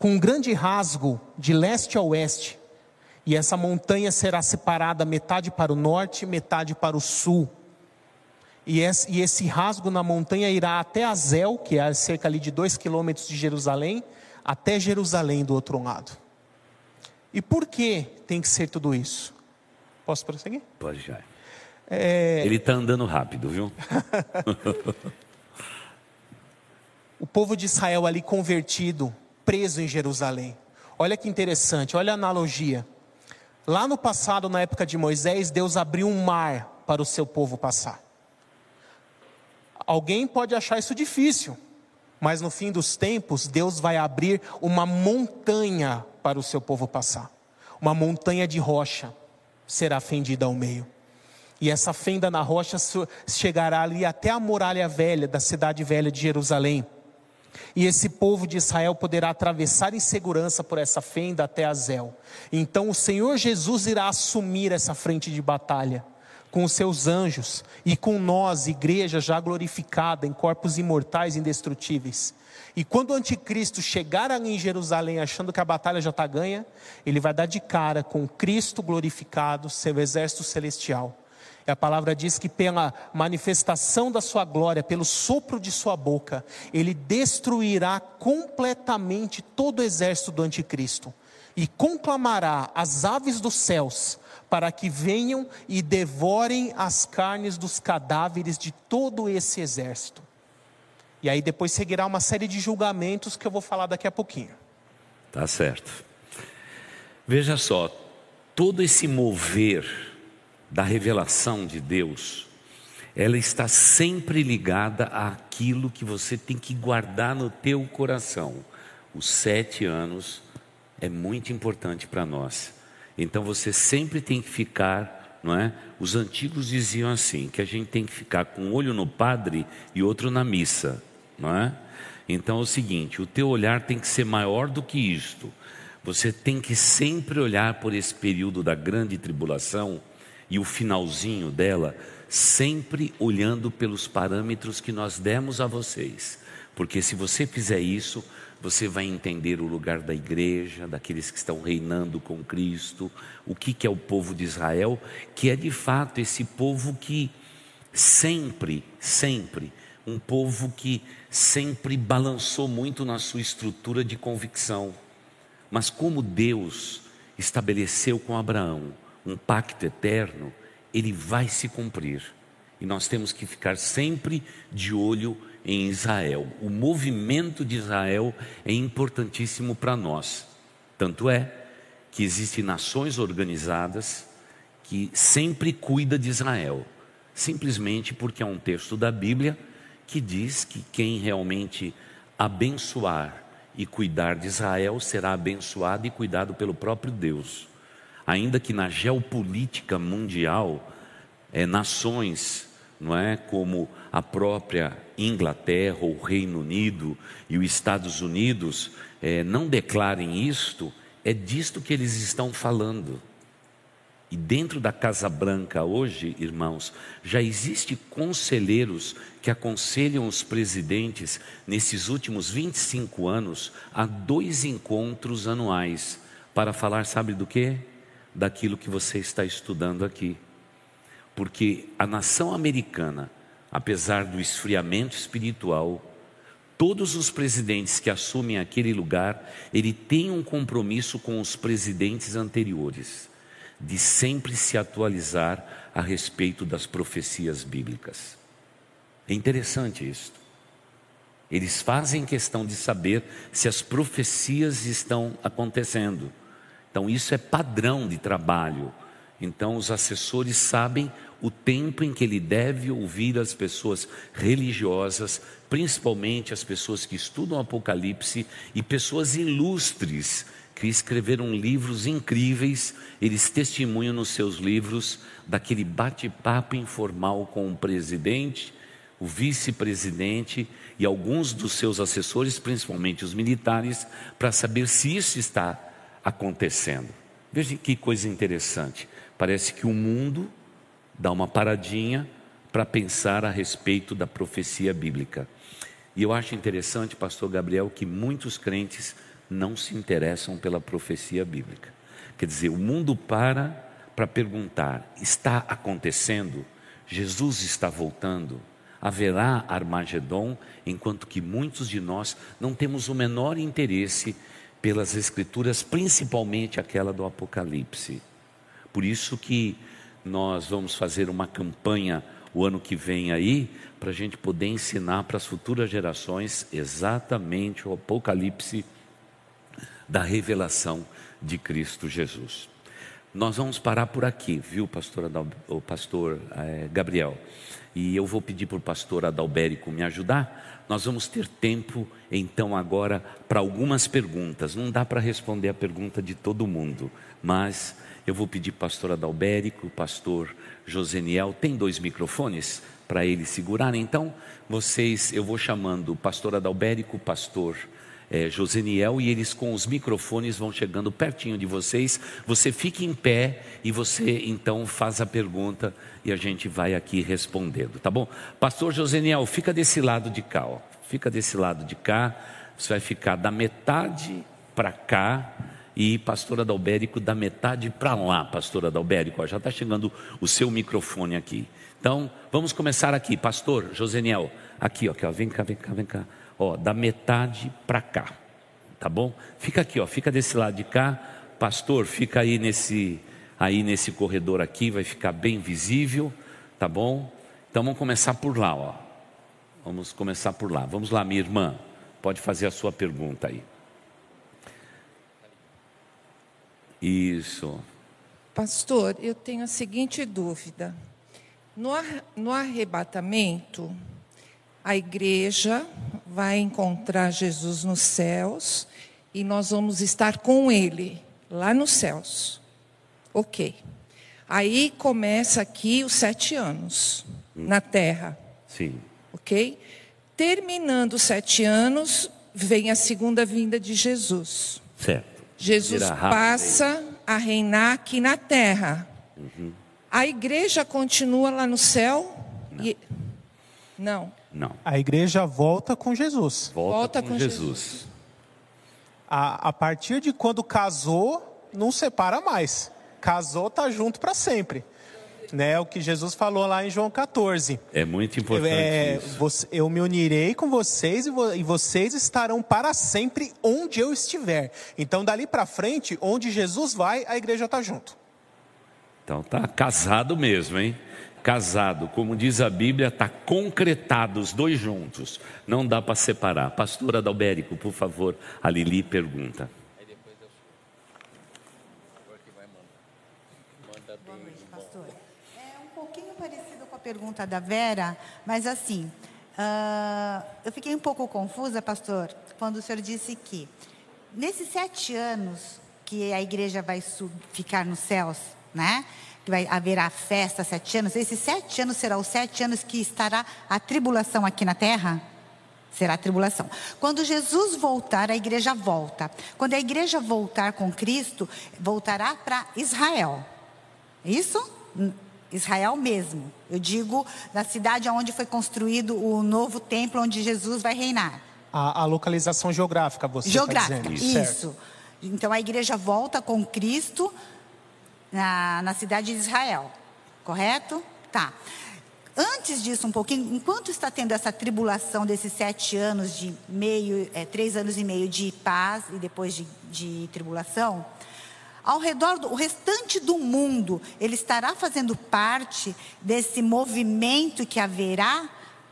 com um grande rasgo de leste a oeste, e essa montanha será separada metade para o norte, metade para o sul. E esse, rasgo na montanha irá até Azel, que é cerca ali de dois quilômetros de Jerusalém, até Jerusalém do outro lado. E por que tem que ser tudo isso? Posso prosseguir? Pode já. É... Ele está andando rápido, viu? [LAUGHS] o povo de Israel ali convertido preso em Jerusalém. Olha que interessante, olha a analogia. Lá no passado, na época de Moisés, Deus abriu um mar para o seu povo passar. Alguém pode achar isso difícil, mas no fim dos tempos, Deus vai abrir uma montanha para o seu povo passar. Uma montanha de rocha será fendida ao meio. E essa fenda na rocha chegará ali até a muralha velha da cidade velha de Jerusalém. E esse povo de Israel poderá atravessar em segurança por essa fenda até Azel. Então o Senhor Jesus irá assumir essa frente de batalha com os seus anjos e com nós, igreja já glorificada em corpos imortais indestrutíveis. E quando o anticristo chegar ali em Jerusalém achando que a batalha já está ganha, ele vai dar de cara com Cristo glorificado, seu exército celestial. E a palavra diz que pela manifestação da sua glória, pelo sopro de sua boca, ele destruirá completamente todo o exército do anticristo e conclamará as aves dos céus para que venham e devorem as carnes dos cadáveres de todo esse exército. E aí depois seguirá uma série de julgamentos que eu vou falar daqui a pouquinho. Tá certo. Veja só, todo esse mover da revelação de Deus, ela está sempre ligada àquilo que você tem que guardar no teu coração. Os sete anos é muito importante para nós. Então você sempre tem que ficar, não é? Os antigos diziam assim, que a gente tem que ficar com um olho no padre e outro na missa, não é? Então é o seguinte, o teu olhar tem que ser maior do que isto. Você tem que sempre olhar por esse período da grande tribulação e o finalzinho dela, sempre olhando pelos parâmetros que nós demos a vocês. Porque se você fizer isso, você vai entender o lugar da igreja, daqueles que estão reinando com Cristo, o que, é o povo de Israel, que é de fato esse povo que sempre, sempre, um povo que sempre balançou muito na sua estrutura de convicção. Mas como Deus estabeleceu com Abraão um pacto eterno, ele vai se cumprir. E nós temos que ficar sempre de olho em Israel. O movimento de Israel é importantíssimo para nós. Tanto é que existem nações organizadas que sempre cuida de Israel, simplesmente porque há um texto da Bíblia que diz que quem realmente abençoar e cuidar de Israel será abençoado e cuidado pelo próprio Deus. Ainda que na geopolítica mundial, é, nações, não é, como a própria Inglaterra, o Reino Unido e os Estados Unidos é, não declarem isto, é disto que eles estão falando. E dentro da Casa Branca hoje, irmãos, já existe conselheiros que aconselham os presidentes nesses últimos 25 anos a dois encontros anuais para falar, sabe do que? Daquilo que você está estudando aqui. Porque a nação americana, apesar do esfriamento espiritual, todos os presidentes que assumem aquele lugar, ele tem um compromisso com os presidentes anteriores de sempre se atualizar a respeito das profecias bíblicas. É interessante isso. Eles fazem questão de saber se as profecias estão acontecendo. Então, isso é padrão de trabalho. Então, os assessores sabem o tempo em que ele deve ouvir as pessoas religiosas, principalmente as pessoas que estudam Apocalipse e pessoas ilustres que escreveram livros incríveis, eles testemunham nos seus livros daquele bate-papo informal com o presidente, o vice-presidente e alguns dos seus assessores, principalmente os militares, para saber se isso está acontecendo. Veja que coisa interessante. Parece que o mundo dá uma paradinha para pensar a respeito da profecia bíblica. E eu acho interessante, pastor Gabriel, que muitos crentes não se interessam pela profecia bíblica. Quer dizer, o mundo para para perguntar: está acontecendo? Jesus está voltando? Haverá Armagedon? Enquanto que muitos de nós não temos o menor interesse pelas Escrituras, principalmente aquela do Apocalipse. Por isso que nós vamos fazer uma campanha o ano que vem aí, para a gente poder ensinar para as futuras gerações exatamente o Apocalipse da revelação de Cristo Jesus. Nós vamos parar por aqui, viu, pastor, Adal, o pastor é, Gabriel? E eu vou pedir para o pastor Adalberico me ajudar. Nós vamos ter tempo, então, agora, para algumas perguntas. Não dá para responder a pergunta de todo mundo, mas eu vou pedir pastor Adalberico, pastor Joseniel, tem dois microfones para eles segurarem. Então, vocês, eu vou chamando pastor Adalberico, pastor é, Joseniel e eles com os microfones vão chegando pertinho de vocês. Você fica em pé e você então faz a pergunta e a gente vai aqui respondendo, tá bom? Pastor Joseniel, fica desse lado de cá, ó. Fica desse lado de cá. Você vai ficar da metade para cá e pastor Adalbérico da metade para lá, pastor Adalbérico. Ó, já está chegando o seu microfone aqui. Então, vamos começar aqui, pastor Joseniel. Aqui, ó, aqui, ó, vem cá, vem cá, vem cá ó, da metade para cá, tá bom? Fica aqui, ó, fica desse lado de cá, pastor, fica aí nesse, aí nesse corredor aqui, vai ficar bem visível, tá bom? Então vamos começar por lá, ó. Vamos começar por lá. Vamos lá, minha irmã, pode fazer a sua pergunta aí. Isso. Pastor, eu tenho a seguinte dúvida. No, no arrebatamento, a igreja vai encontrar Jesus nos céus e nós vamos estar com Ele lá nos céus. Ok. Aí começa aqui os sete anos hum. na terra. Sim. Ok? Terminando os sete anos, vem a segunda vinda de Jesus. Certo. Jesus passa a reinar aqui na terra. Uhum. A igreja continua lá no céu? Não. E... Não. Não. A igreja volta com Jesus. Volta, volta com, com, Jesus. Jesus. A, a partir de quando casou, não separa mais. Casou, tá junto para sempre. Né? O que Jesus falou lá em João 14. É muito importante É, isso. você- eu me unirei com vocês e, vo- e vocês estarão para sempre onde eu estiver. Então, dali para frente, onde Jesus vai, a igreja está junto. Então tá casado mesmo, hein? Casado, como diz a Bíblia, tá concretado os dois juntos. Não dá para separar. Pastor Adalberico, por favor, a Lili pergunta. Boa noite, pastor. É um pouquinho parecido com a pergunta da Vera, mas assim, ah, eu fiquei um pouco confusa, pastor, quando o senhor disse que nesses sete anos que a igreja vai ficar nos céus, né? Que vai haver a festa sete anos. Esses sete anos serão os sete anos que estará a tribulação aqui na terra? Será a tribulação. Quando Jesus voltar, a igreja volta. Quando a igreja voltar com Cristo, voltará para Israel. Isso? Israel mesmo. Eu digo na cidade onde foi construído o novo templo onde Jesus vai reinar. A, a localização geográfica, você está Geográfica. dizendo. Isso. certo. Então a igreja volta com Cristo na, na cidade de Israel. Correto? Tá. Antes disso, um pouquinho, enquanto está tendo essa tribulação desses sete anos de meio, é, três anos e meio de paz e depois de, de tribulação, ao redor do restante do mundo, ele estará fazendo parte desse movimento que haverá,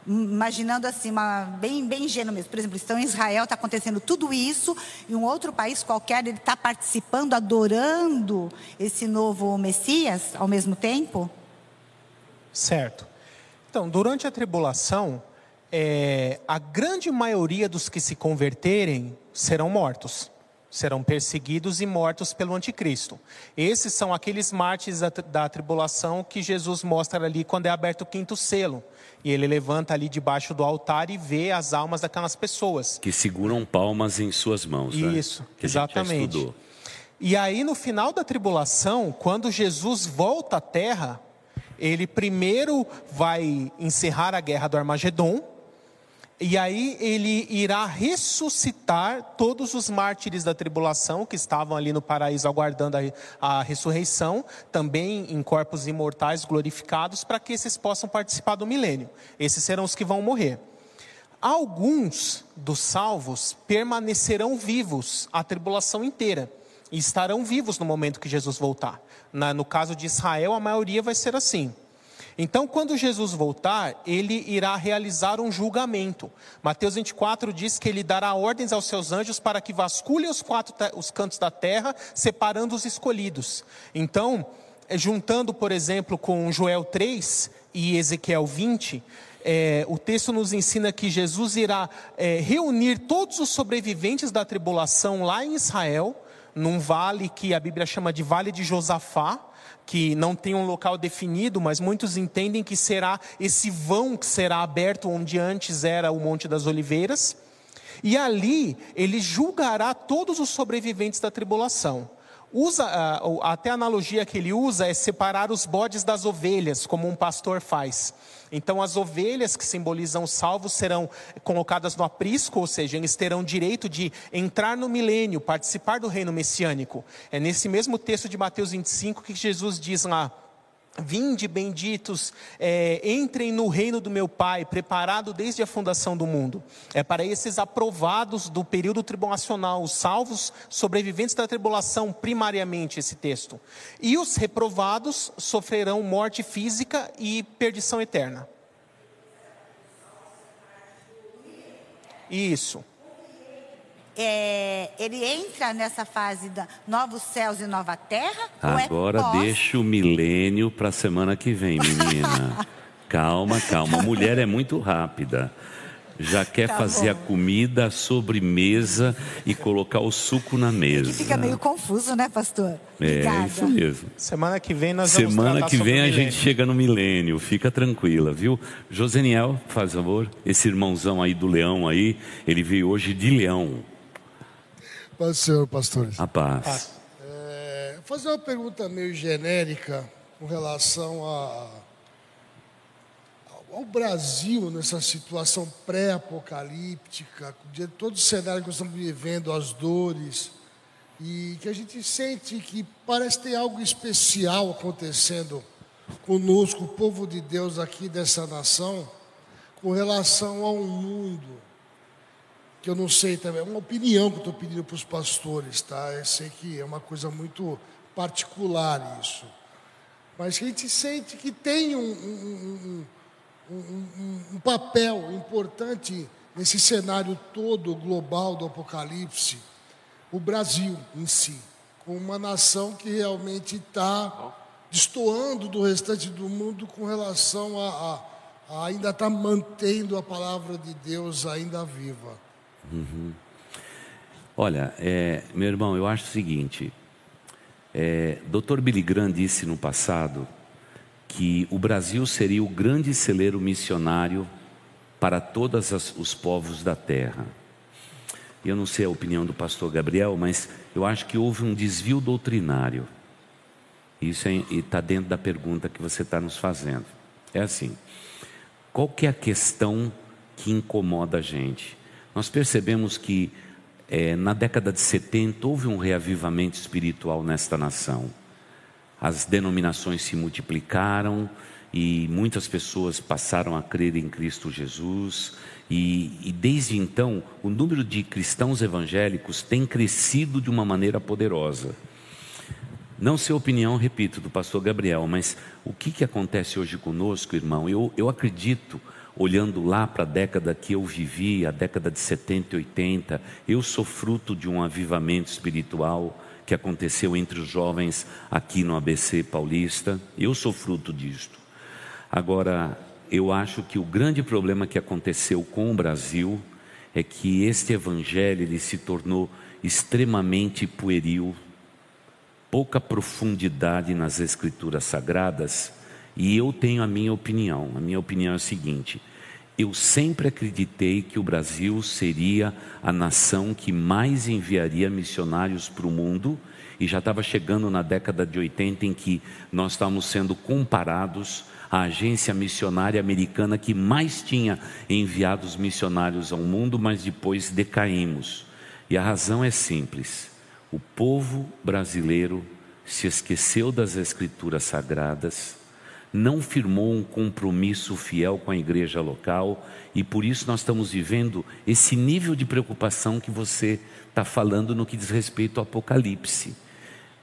imaginando assim, uma, bem, bem ingênuo mesmo. Por exemplo, estão em Israel, está acontecendo tudo isso, e um outro país qualquer, ele está participando, adorando esse novo Messias ao mesmo tempo? Certo. Então, durante a tribulação, é, a grande maioria dos que se converterem serão mortos. Serão perseguidos e mortos pelo anticristo. Esses são aqueles mártires da, da tribulação que Jesus mostra ali quando é aberto o quinto selo. E ele levanta ali debaixo do altar e vê as almas daquelas pessoas. Que seguram palmas em suas mãos. né? Isso, que gente já exatamente. E aí, no final da tribulação, quando Jesus volta à terra, ele primeiro vai encerrar a guerra do Armagedon, e aí ele irá ressuscitar todos os mártires da tribulação que estavam ali no paraíso aguardando a, a ressurreição, também em corpos imortais glorificados, para que esses possam participar do milênio. Esses serão os que vão morrer. Alguns dos salvos permanecerão vivos a tribulação inteira e estarão vivos no momento que Jesus voltar. Na- no caso de Israel, a maioria vai ser assim. Então, quando Jesus voltar, ele irá realizar um julgamento. Mateus 24 diz que ele dará ordens aos seus anjos para que vasculhem os quatro os cantos da terra, separando os escolhidos. Então, eh, juntando, por exemplo, com Joel 3 e Ezequiel 20, é, o texto nos ensina que Jesus irá é, reunir todos os sobreviventes da tribulação lá em Israel, num vale que a Bíblia chama de Vale de Josafá, que não tem um local definido, mas muitos entendem que será esse vão que será aberto onde antes era o Monte das Oliveiras. E ali ele julgará todos os sobreviventes da tribulação. Usa, ah, até a analogia que ele usa é separar os bodes das ovelhas, como um pastor faz. Então, as ovelhas que simbolizam os salvos serão colocadas no aprisco, ou seja, eles terão direito de entrar no milênio, participar do reino messiânico. É nesse mesmo texto de Mateus 25 que Jesus diz lá: Vinde, benditos, é, entrem no reino do meu Pai, preparado desde a fundação do mundo. É para esses aprovados do período tribulacional, os salvos, sobreviventes da tribulação, primariamente esse texto. E os reprovados sofrerão morte física e perdição eterna. Isso. É, ele entra nessa fase da novos céus e nova terra? é Agora pós? deixa o milênio para a semana que vem, menina. [LAUGHS] calma, calma. A mulher é muito rápida. Já quer Tá fazer bom. a comida, a sobremesa e colocar o suco na mesa. Que fica meio confuso, né, pastor? É, Obrigada. isso mesmo. Semana que vem nós vamos Semana que vem a gente chega no milênio, fica tranquila, viu? Joseniel, faz favor, esse irmãozão aí do leão aí, ele veio hoje de leão, Paz do Senhor, pastores. a paz. É, fazer uma pergunta meio genérica com relação a, ao Brasil nessa situação pré-apocalíptica, de todo o cenário que nós estamos vivendo, as dores, e que a gente sente que parece ter algo especial acontecendo conosco, o povo de Deus aqui dessa nação, com relação a um mundo que eu não sei também, é uma opinião que eu estou pedindo para os pastores, tá? Eu sei que é uma coisa muito particular isso. Mas a gente sente que tem um, um, um, um papel importante nesse cenário todo global do Apocalipse, o Brasil em si, como uma nação que realmente está destoando do restante do mundo com relação a, a, a ainda estar tá mantendo a palavra de Deus ainda viva. Uhum. Olha, é, meu irmão, eu acho o seguinte: é, Dr. Billy Graham disse no passado que o Brasil seria o grande celeiro missionário para todos os povos da terra. Eu não sei a opinião do pastor Gabriel, mas eu acho que houve um desvio doutrinário. Isso está dentro da pergunta que você está nos fazendo. É assim: qual que é a questão que incomoda a gente? Nós percebemos que é, na década de 70 houve um reavivamento espiritual nesta nação. As denominações se multiplicaram e muitas pessoas passaram a crer em Cristo Jesus. E, e desde então, o número de cristãos evangélicos tem crescido de uma maneira poderosa. Não sei a opinião, repito, do pastor Gabriel, mas o que, que acontece hoje conosco, irmão? Eu, eu acredito olhando lá para a década que eu vivi, a década de 70 e 80, eu sou fruto de um avivamento espiritual que aconteceu entre os jovens aqui no ABC Paulista. Eu sou fruto disto. Agora, eu acho que o grande problema que aconteceu com o Brasil é que este evangelho ele se tornou extremamente pueril, pouca profundidade nas escrituras sagradas e eu tenho a minha opinião. A minha opinião é a seguinte: eu sempre acreditei que o Brasil seria a nação que mais enviaria missionários para o mundo, e já estava chegando na década de 80 em que nós estávamos sendo comparados à agência missionária americana que mais tinha enviado os missionários ao mundo, mas depois decaímos. E a razão é simples: o povo brasileiro se esqueceu das escrituras sagradas não firmou um compromisso fiel com a igreja local e por isso nós estamos vivendo esse nível de preocupação que você está falando no que diz respeito ao Apocalipse.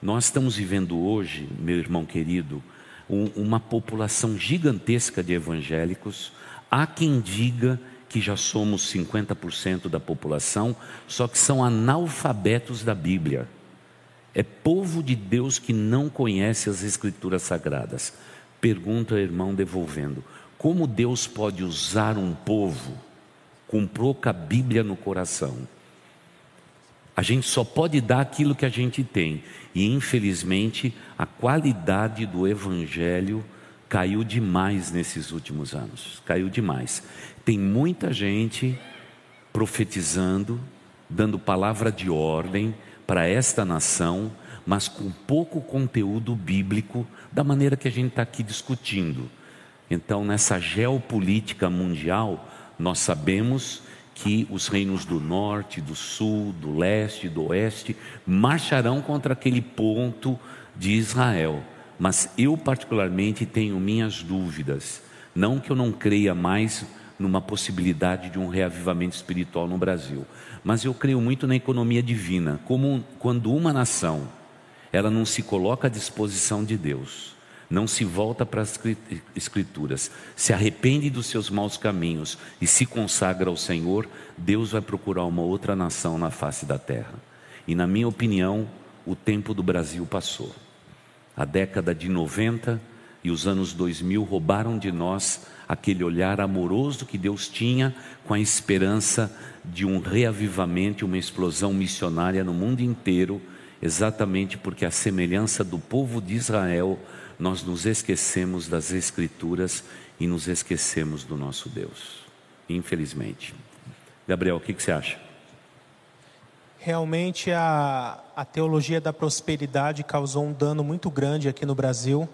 Nós estamos vivendo hoje, meu irmão querido, um, uma população gigantesca de evangélicos. Há quem diga que já somos 50% da população, só que são analfabetos da Bíblia. É povo de Deus que não conhece as Escrituras Sagradas. Pergunta ao irmão devolvendo: como Deus pode usar um povo com pouca Bíblia no coração? A gente só pode dar aquilo que a gente tem, e infelizmente a qualidade do Evangelho caiu demais nesses últimos anos caiu demais. Tem muita gente profetizando, dando palavra de ordem para esta nação, mas com pouco conteúdo bíblico, da maneira que a gente está aqui discutindo. Então, nessa geopolítica mundial, nós sabemos que os reinos do norte, do sul, do leste, do oeste marcharão contra aquele ponto de Israel. Mas eu, particularmente, tenho minhas dúvidas. Não que eu não creia mais numa possibilidade de um reavivamento espiritual no Brasil, mas eu creio muito na economia divina. Como quando uma nação ela não se coloca à disposição de Deus, não se volta para as Escrituras, se arrepende dos seus maus caminhos e se consagra ao Senhor, Deus vai procurar uma outra nação na face da terra. E, na minha opinião, o tempo do Brasil passou. A década de 90 e os anos 2000 roubaram de nós aquele olhar amoroso que Deus tinha com a esperança de um reavivamento e uma explosão missionária no mundo inteiro exatamente porque a semelhança do povo de Israel, nós nos esquecemos das Escrituras e nos esquecemos do nosso Deus. Infelizmente. Gabriel, o que, que você acha? Realmente a, a teologia da prosperidade causou um dano muito grande aqui no Brasil.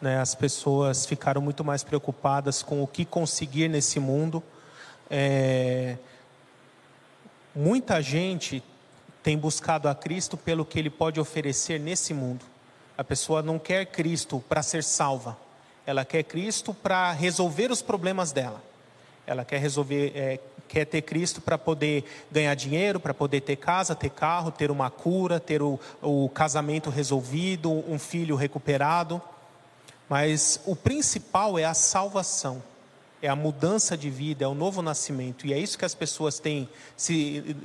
Né? As pessoas ficaram muito mais preocupadas com o que conseguir nesse mundo. É, muita gente tem buscado a Cristo pelo que ele pode oferecer nesse mundo. A pessoa não quer Cristo para ser salva, ela quer Cristo para resolver os problemas dela. Ela quer resolver, é, quer ter Cristo para poder ganhar dinheiro, para poder ter casa, ter carro, ter uma cura, ter o, o casamento resolvido, um filho recuperado. Mas o principal é a salvação, é a mudança de vida, é o novo nascimento. E é isso que as pessoas têm. Se,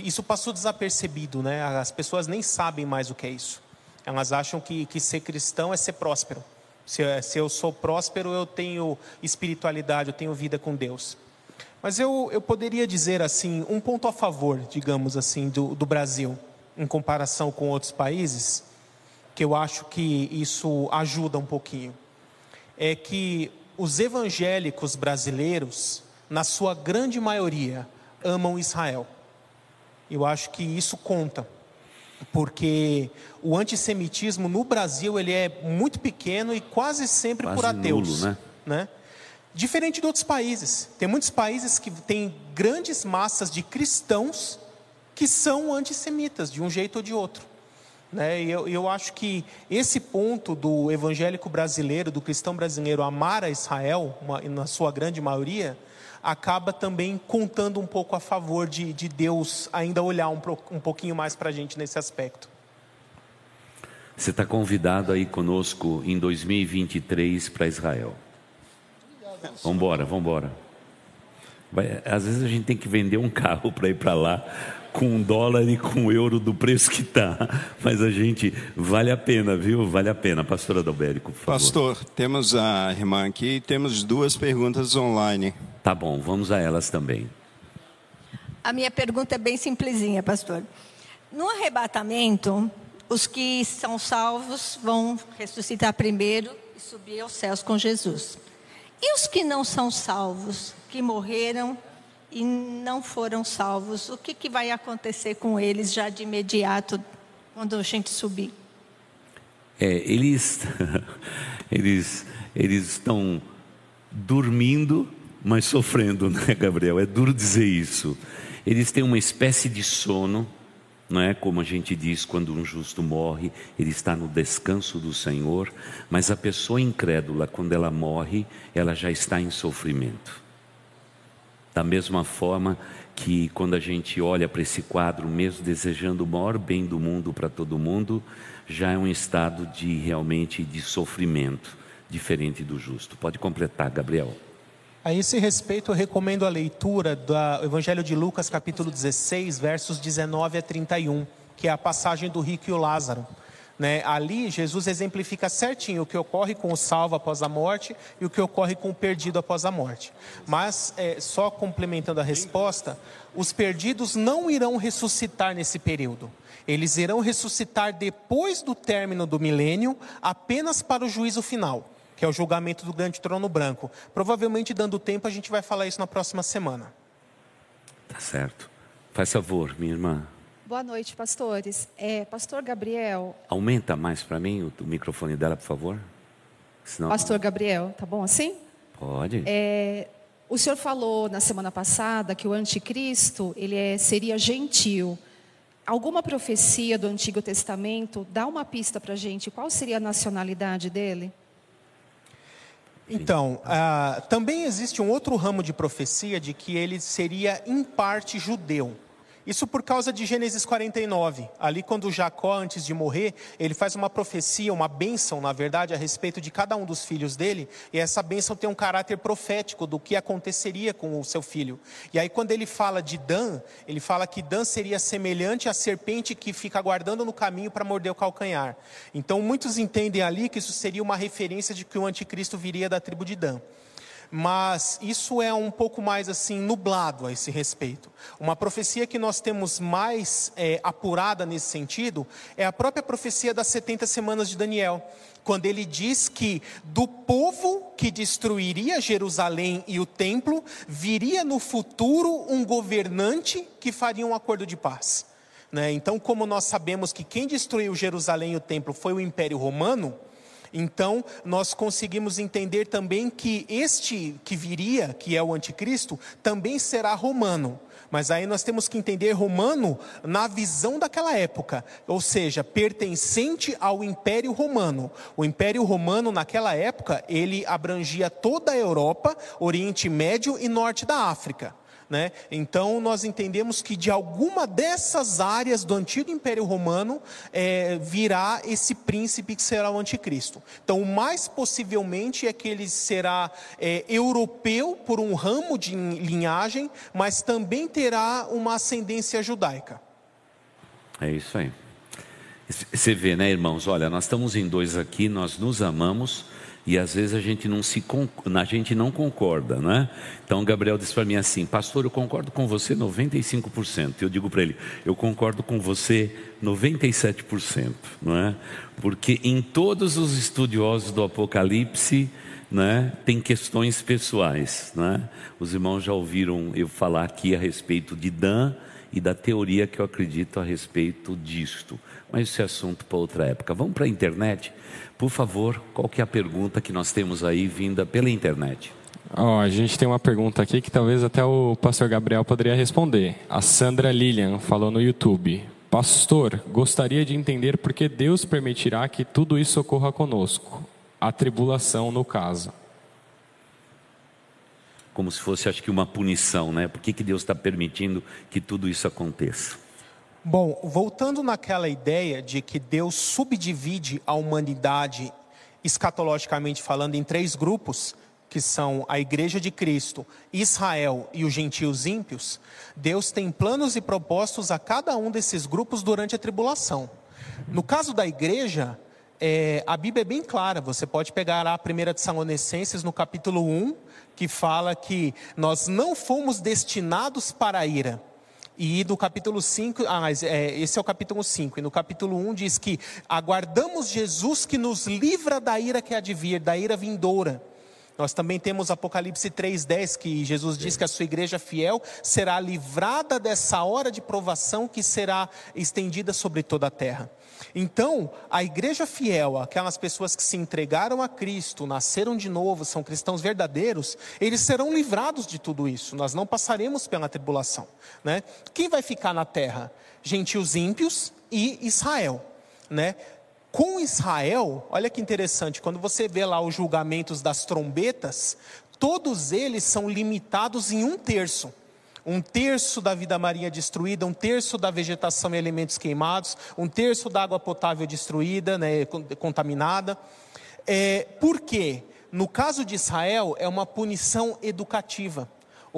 isso passou desapercebido, né? As pessoas nem sabem mais o que é isso. Elas acham que, que ser cristão é ser próspero. Se, se eu sou próspero, eu tenho espiritualidade, eu tenho vida com Deus. Mas eu, eu poderia dizer assim, um ponto a favor, digamos assim, do, do Brasil, em comparação com outros países, que eu acho que isso ajuda um pouquinho, é que os evangélicos brasileiros, na sua grande maioria, amam Israel. Eu acho que isso conta, porque o antissemitismo no Brasil ele é muito pequeno e quase sempre quase por ateus, nulo, né? né? Diferente de outros países. Tem muitos países que têm grandes massas de cristãos que são antissemitas, de um jeito ou de outro. Né? E eu, eu acho que esse ponto do evangélico brasileiro, do cristão brasileiro amar a Israel, uma, na sua grande maioria, acaba também contando um pouco a favor de, de Deus ainda olhar um, um pouquinho mais para a gente nesse aspecto. Você está convidado aí conosco em 2023 para Israel. Vamos embora. Às vezes a gente tem que vender um [LAUGHS] carro para ir para lá com um dólar e com um euro do preço que está. Mas a gente, vale a pena, viu? Vale a pena. Pastor Adalberico, por favor. Pastor, temos a irmã aqui e temos duas perguntas online. Tá bom, vamos a elas também. A minha pergunta é bem simplesinha, pastor. No arrebatamento, os que são salvos vão ressuscitar primeiro e subir aos céus com Jesus. E os que não são salvos, que morreram e não foram salvos, o que, que vai acontecer com eles já de imediato, quando a gente subir? É, eles, [LAUGHS] eles, eles estão dormindo, mas sofrendo, [LAUGHS] né, Gabriel? É duro dizer isso. Eles têm uma espécie de sono não é como a gente diz quando um justo morre, ele está no descanso do Senhor, mas a pessoa incrédula, quando ela morre, ela já está em sofrimento. Da mesma forma que quando a gente olha para esse quadro, mesmo desejando o maior bem do mundo para todo mundo, já é um estado de realmente de sofrimento, diferente do justo. Pode completar, Gabriel. A esse respeito, eu recomendo a leitura do Evangelho de Lucas, capítulo 16, versos 19 a 31, que é a passagem do rico e o Lázaro. Né? Ali, Jesus exemplifica certinho o que ocorre com o salvo após a morte e o que ocorre com o perdido após a morte. Mas, é, só complementando a resposta, os perdidos não irão ressuscitar nesse período. Eles irão ressuscitar depois do término do milênio, apenas para o juízo final que é o julgamento do grande trono branco. Provavelmente, dando tempo, a gente vai falar isso na próxima semana. Tá certo. Faz favor, minha irmã. Boa noite, pastores. É, Pastor Gabriel. Aumenta mais para mim o, o, microfone dela, por favor. Senão... Pastor Gabriel, tá bom assim? Pode. É, o senhor falou na semana passada que o anticristo ele é, seria gentil. Alguma profecia do Antigo Testamento dá uma pista para gente? Qual seria a nacionalidade dele? Então, uh, também existe um outro ramo de profecia de que ele seria em parte judeu. Isso por causa de Gênesis 49. Ali, quando Jacó, antes de morrer, ele faz uma profecia, uma bênção, na verdade, a respeito de cada um dos filhos dele. E essa bênção tem um caráter profético do que aconteceria com o seu filho. E aí, quando ele fala de Dan, ele fala que Dan seria semelhante à serpente que fica aguardando no caminho para morder o calcanhar. Então, muitos entendem ali que isso seria uma referência de que o anticristo viria da tribo de Dan mas isso é um pouco mais assim nublado a esse respeito. Uma profecia que nós temos mais é, apurada nesse sentido é a própria profecia das 70 semanas de Daniel, quando ele diz que do povo que destruiria Jerusalém e o templo, viria no futuro um governante que faria um acordo de paz. Né? Então, como nós sabemos que quem destruiu Jerusalém e o templo foi o Império Romano, então, nós conseguimos entender também que este que viria, que é o anticristo, também será romano. Mas aí nós temos que entender romano na visão daquela época, ou seja, pertencente ao Império Romano. O Império Romano naquela época, ele abrangia toda a Europa, Oriente Médio e Norte da África. Né? Então, nós entendemos que de alguma dessas áreas do antigo Império Romano é, virá esse príncipe que será o anticristo. Então, o mais possivelmente é que ele será é, europeu por um ramo de linhagem, mas também terá uma ascendência judaica. É isso aí. Você vê, né, irmãos? Olha, nós estamos em dois aqui, nós nos amamos e às vezes a gente não se a gente não concorda, não é? Então Gabriel disse para mim assim, pastor, eu concordo com você 95%. Eu digo para ele, eu concordo com você 97%, não é? Porque em todos os estudiosos do Apocalipse, né, tem questões pessoais, né? Os irmãos já ouviram eu falar aqui a respeito de Dan e da teoria que eu acredito a respeito disto. Mas é assunto para outra época. Vamos para a internet? Por favor, qual que é a pergunta que nós temos aí vinda pela internet? Oh, a gente tem uma pergunta aqui que talvez até o pastor Gabriel poderia responder. A Sandra Lilian falou no YouTube. Pastor, gostaria de entender por que Deus permitirá que tudo isso ocorra conosco. A tribulação, no caso. Como se fosse, acho que, uma punição, né? Por que, que Deus está permitindo que tudo isso aconteça? Bom, voltando naquela ideia de que Deus subdivide a humanidade, escatologicamente falando, em três grupos, que são a Igreja de Cristo, Israel e os gentios ímpios, Deus tem planos e propósitos a cada um desses grupos durante a tribulação. No caso da igreja, é, a Bíblia é bem clara, você pode pegar lá a primeira de Salonicenses no capítulo 1, que fala que nós não fomos destinados para a ira, e no capítulo 5, ah, é, esse é o capítulo 5, e no capítulo 1 diz que aguardamos Jesus que nos livra da ira que há de vir, da ira vindoura. Nós também temos Apocalipse 3,10, que Jesus diz que a sua igreja fiel será livrada dessa hora de provação que será estendida sobre toda a terra. Então, a igreja fiel, aquelas pessoas que se entregaram a Cristo, nasceram de novo, são cristãos verdadeiros, eles serão livrados de tudo isso. Nós não passaremos pela tribulação. Né? Quem vai ficar na terra? Gentios ímpios e Israel. Né? Com Israel, olha que interessante, quando você vê lá os julgamentos das trombetas, todos eles são limitados em um terço um terço da vida marinha destruída, um terço da vegetação e alimentos queimados, um terço da água potável destruída, né, contaminada. É, por quê? No caso de Israel, é uma punição educativa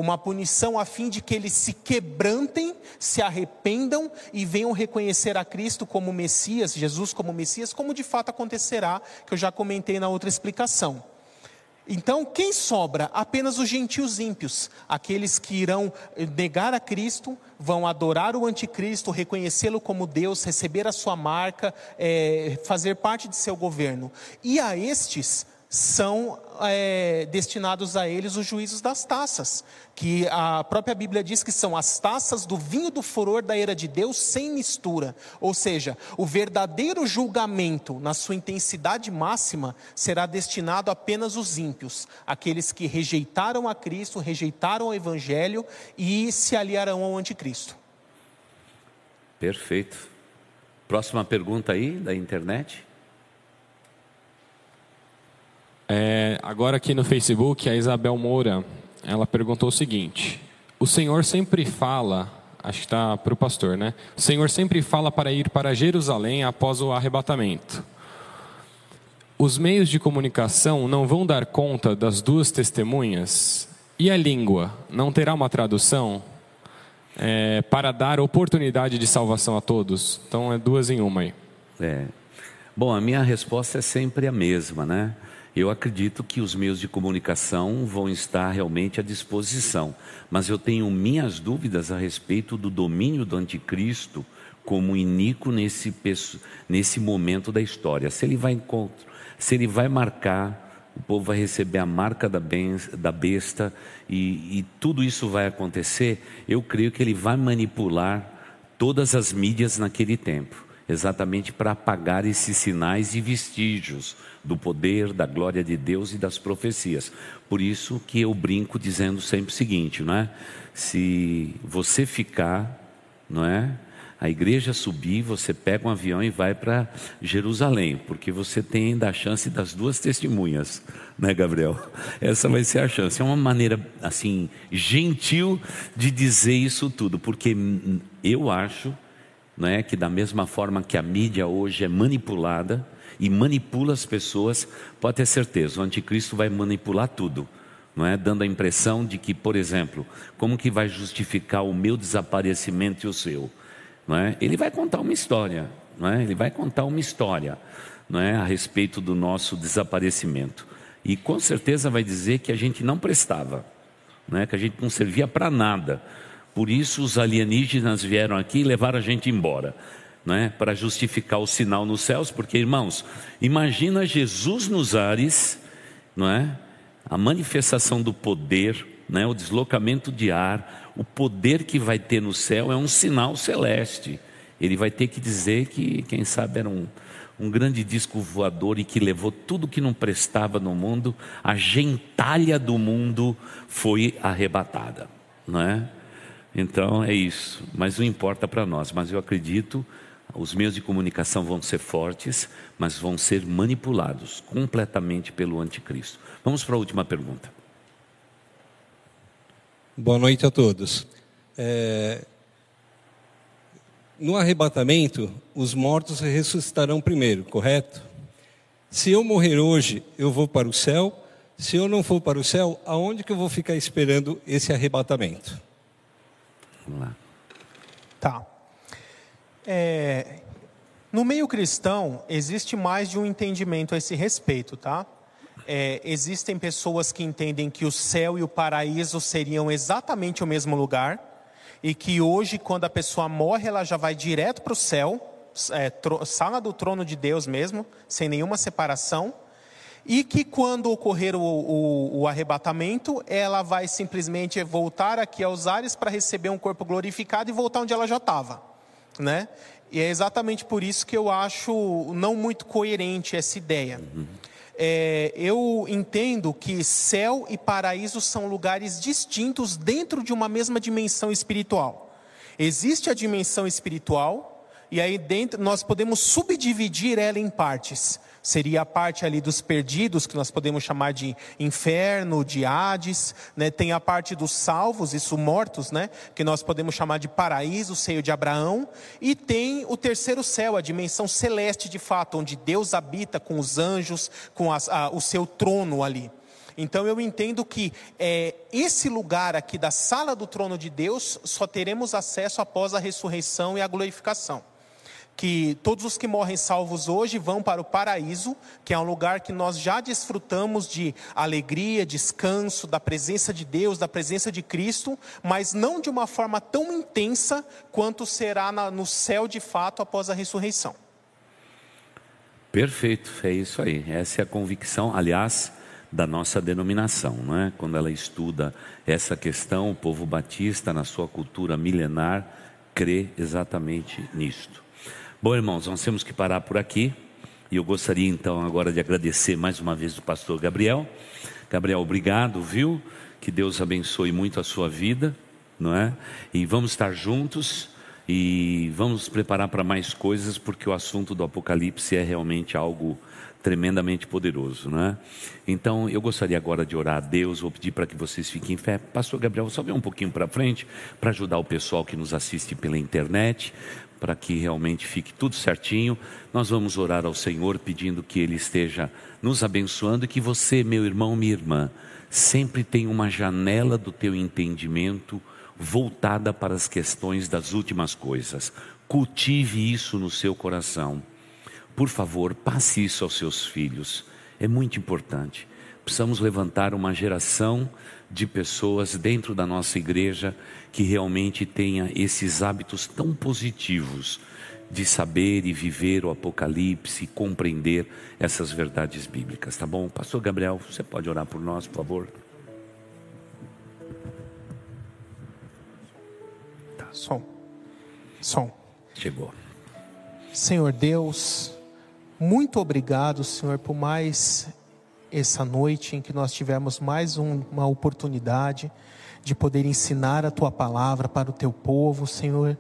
uma punição a fim de que eles se quebrantem, se arrependam e venham reconhecer a Cristo como Messias, Jesus como Messias, como de fato acontecerá, que eu já comentei na outra explicação. Então, quem sobra? Apenas os gentios ímpios, aqueles que irão negar a Cristo, vão adorar o anticristo, reconhecê-lo como Deus, receber a sua marca, é, fazer parte de seu governo. E a estes são é, destinados a eles os juízos das taças, que a própria Bíblia diz que são as taças do vinho do furor da era de Deus sem mistura. Ou seja, o verdadeiro julgamento, na sua intensidade máxima, será destinado apenas aos ímpios, aqueles que rejeitaram a Cristo, rejeitaram o Evangelho e se aliarão ao Anticristo. Perfeito. Próxima pergunta aí da internet. É, agora aqui no Facebook, a Isabel Moura, ela perguntou o seguinte: O Senhor sempre fala, acho que está para o pastor, né? O Senhor sempre fala para ir para Jerusalém após o arrebatamento. Os meios de comunicação não vão dar conta das duas testemunhas? E a língua não terá uma tradução é, para dar oportunidade de salvação a todos? Então é duas em uma aí. É. Bom, a minha resposta é sempre a mesma, né? Eu acredito que os meios de comunicação vão estar realmente à disposição, mas eu tenho minhas dúvidas a respeito do domínio do anticristo como iníquo nesse, nesse momento da história. Se ele vai encontro, se ele vai marcar, o povo vai receber a marca da, da besta e, e tudo isso vai acontecer, eu creio que ele vai manipular todas as mídias naquele tempo exatamente para apagar esses sinais e vestígios do poder, da glória de Deus e das profecias. Por isso que eu brinco dizendo sempre o seguinte, não é? Se você ficar, não é? A igreja subir, você pega um avião e vai para Jerusalém, porque você tem ainda a chance das duas testemunhas, né, Gabriel? Essa vai ser a chance. É uma maneira assim gentil de dizer isso tudo, porque eu acho, não é, que da mesma forma que a mídia hoje é manipulada, e manipula as pessoas, pode ter certeza, o anticristo vai manipular tudo. Não é? Dando a impressão de que, por exemplo, como que vai justificar o meu desaparecimento e o seu? Não é? Ele vai contar uma história, não é? Ele vai contar uma história, não é, a respeito do nosso desaparecimento. E com certeza vai dizer que a gente não prestava, não é? Que a gente não servia para nada. Por isso os alienígenas vieram aqui e levaram a gente embora né, para justificar o sinal nos céus, porque irmãos, imagina Jesus nos ares, não é? A manifestação do poder, né, o deslocamento de ar, o poder que vai ter no céu é um sinal celeste. Ele vai ter que dizer que, quem sabe, era um, um grande disco voador e que levou tudo que não prestava no mundo, a gentalha do mundo foi arrebatada, não é? Então é isso, mas não importa para nós, mas eu acredito os meios de comunicação vão ser fortes, mas vão ser manipulados completamente pelo anticristo. Vamos para a última pergunta. Boa noite a todos. É... No arrebatamento, os mortos ressuscitarão primeiro, correto? Se eu morrer hoje, eu vou para o céu. Se eu não for para o céu, aonde que eu vou ficar esperando esse arrebatamento? Vamos lá. É, no meio cristão, existe mais de um entendimento a esse respeito, tá? É, existem pessoas que entendem que o céu e o paraíso seriam exatamente o mesmo lugar, e que hoje, quando a pessoa morre, ela já vai direto para o céu, é, sala do trono de Deus mesmo, sem nenhuma separação, e que quando ocorrer o, o, o arrebatamento, ela vai simplesmente voltar aqui aos ares para receber um corpo glorificado e voltar onde ela já estava né? E é exatamente por isso que eu acho não muito coerente essa ideia. Uhum. É, eu entendo que céu e paraíso são lugares distintos dentro de uma mesma dimensão espiritual. Existe a dimensão espiritual, e aí dentro nós podemos subdividir ela em partes seria a parte ali dos perdidos, que nós podemos chamar de inferno, de Hades, né? tem a parte dos salvos, isso mortos, né? que nós podemos chamar de paraíso, o seio de Abraão, e tem o terceiro céu, a dimensão celeste de fato, onde Deus habita com os anjos, com as, a, o seu trono ali. Então eu entendo que é, esse lugar aqui da sala do trono de Deus só teremos acesso após a ressurreição e a glorificação que todos os que morrem salvos hoje vão para o paraíso, que é um lugar que nós já desfrutamos de alegria, descanso, da presença de Deus, da presença de Cristo, mas não de uma forma tão intensa quanto será na, no céu de fato após a ressurreição. Perfeito, é isso aí. Essa é a convicção, aliás, da nossa denominação, não é? Quando ela estuda essa questão, o povo batista, na sua cultura milenar, crê exatamente nisto. Bom, irmãos, nós temos que parar por aqui. E eu gostaria então agora de agradecer mais uma vez o pastor Gabriel. Gabriel, obrigado, viu? Que Deus abençoe muito a sua vida, não é? E vamos estar juntos e vamos nos preparar para mais coisas, porque o assunto do Apocalipse é realmente algo tremendamente poderoso, não é? Então, eu gostaria agora de orar a Deus, vou pedir para que vocês fiquem em fé. Pastor Gabriel, só vem um pouquinho para frente para ajudar o pessoal que nos assiste pela internet, para que realmente fique tudo certinho. Nós vamos orar ao Senhor pedindo que Ele esteja nos abençoando e que você, meu irmão, minha irmã, sempre tenha uma janela do teu entendimento voltada para as questões das últimas coisas. Cultive isso no seu coração. Por favor, passe isso aos seus filhos. É muito importante. Precisamos levantar uma geração de pessoas dentro da nossa igreja que realmente tenha esses hábitos tão positivos de saber e viver o Apocalipse, compreender essas verdades bíblicas, tá bom? Pastor Gabriel, você pode orar por nós, por favor? Tá, som. Som. Chegou. Senhor Deus, Muito obrigado, Senhor, por mais essa noite em que nós tivemos mais um, uma oportunidade de poder ensinar a tua palavra para o teu povo, Senhor.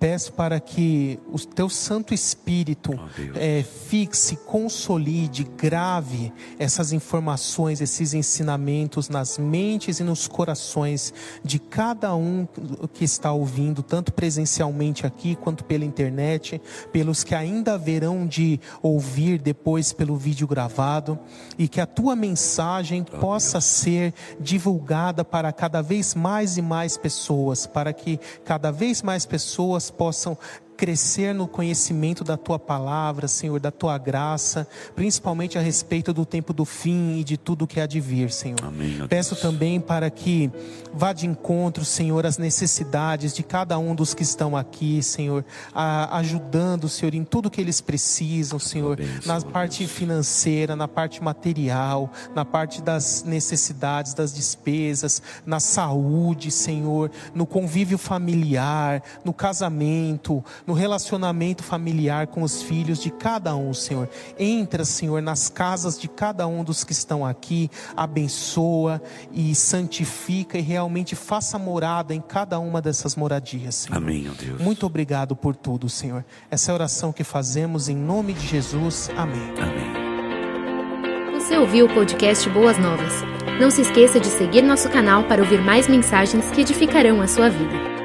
Peço para que o teu Santo Espírito é, fixe, consolide, grave essas informações, esses ensinamentos nas mentes e nos corações de cada um que está ouvindo, tanto presencialmente aqui quanto pela internet, pelos que ainda haverão de ouvir depois pelo vídeo gravado, e que a tua mensagem possa ser divulgada para cada vez mais e mais pessoas, para que cada vez mais pessoas possam crescer no conhecimento da tua palavra, Senhor, da tua graça, principalmente a respeito do tempo do fim e de tudo que há de vir, Senhor. Amém, Peço também para que vá de encontro, Senhor, às necessidades de cada um dos que estão aqui, Senhor, a, ajudando, Senhor, em tudo que eles precisam, Senhor, na parte financeira, na parte material, na parte das necessidades, das despesas, na saúde, Senhor, no convívio familiar, no casamento, no relacionamento familiar com os filhos de cada um, Senhor. Entra, Senhor, nas casas de cada um dos que estão aqui, abençoa e santifica e realmente faça morada em cada uma dessas moradias, Senhor. Amém, ó Deus. Muito obrigado por tudo, Senhor. Essa é a oração que fazemos em nome de Jesus. Amém. Você ouviu o podcast Boas Novas? Não se esqueça de seguir nosso canal para ouvir mais mensagens que edificarão a sua vida.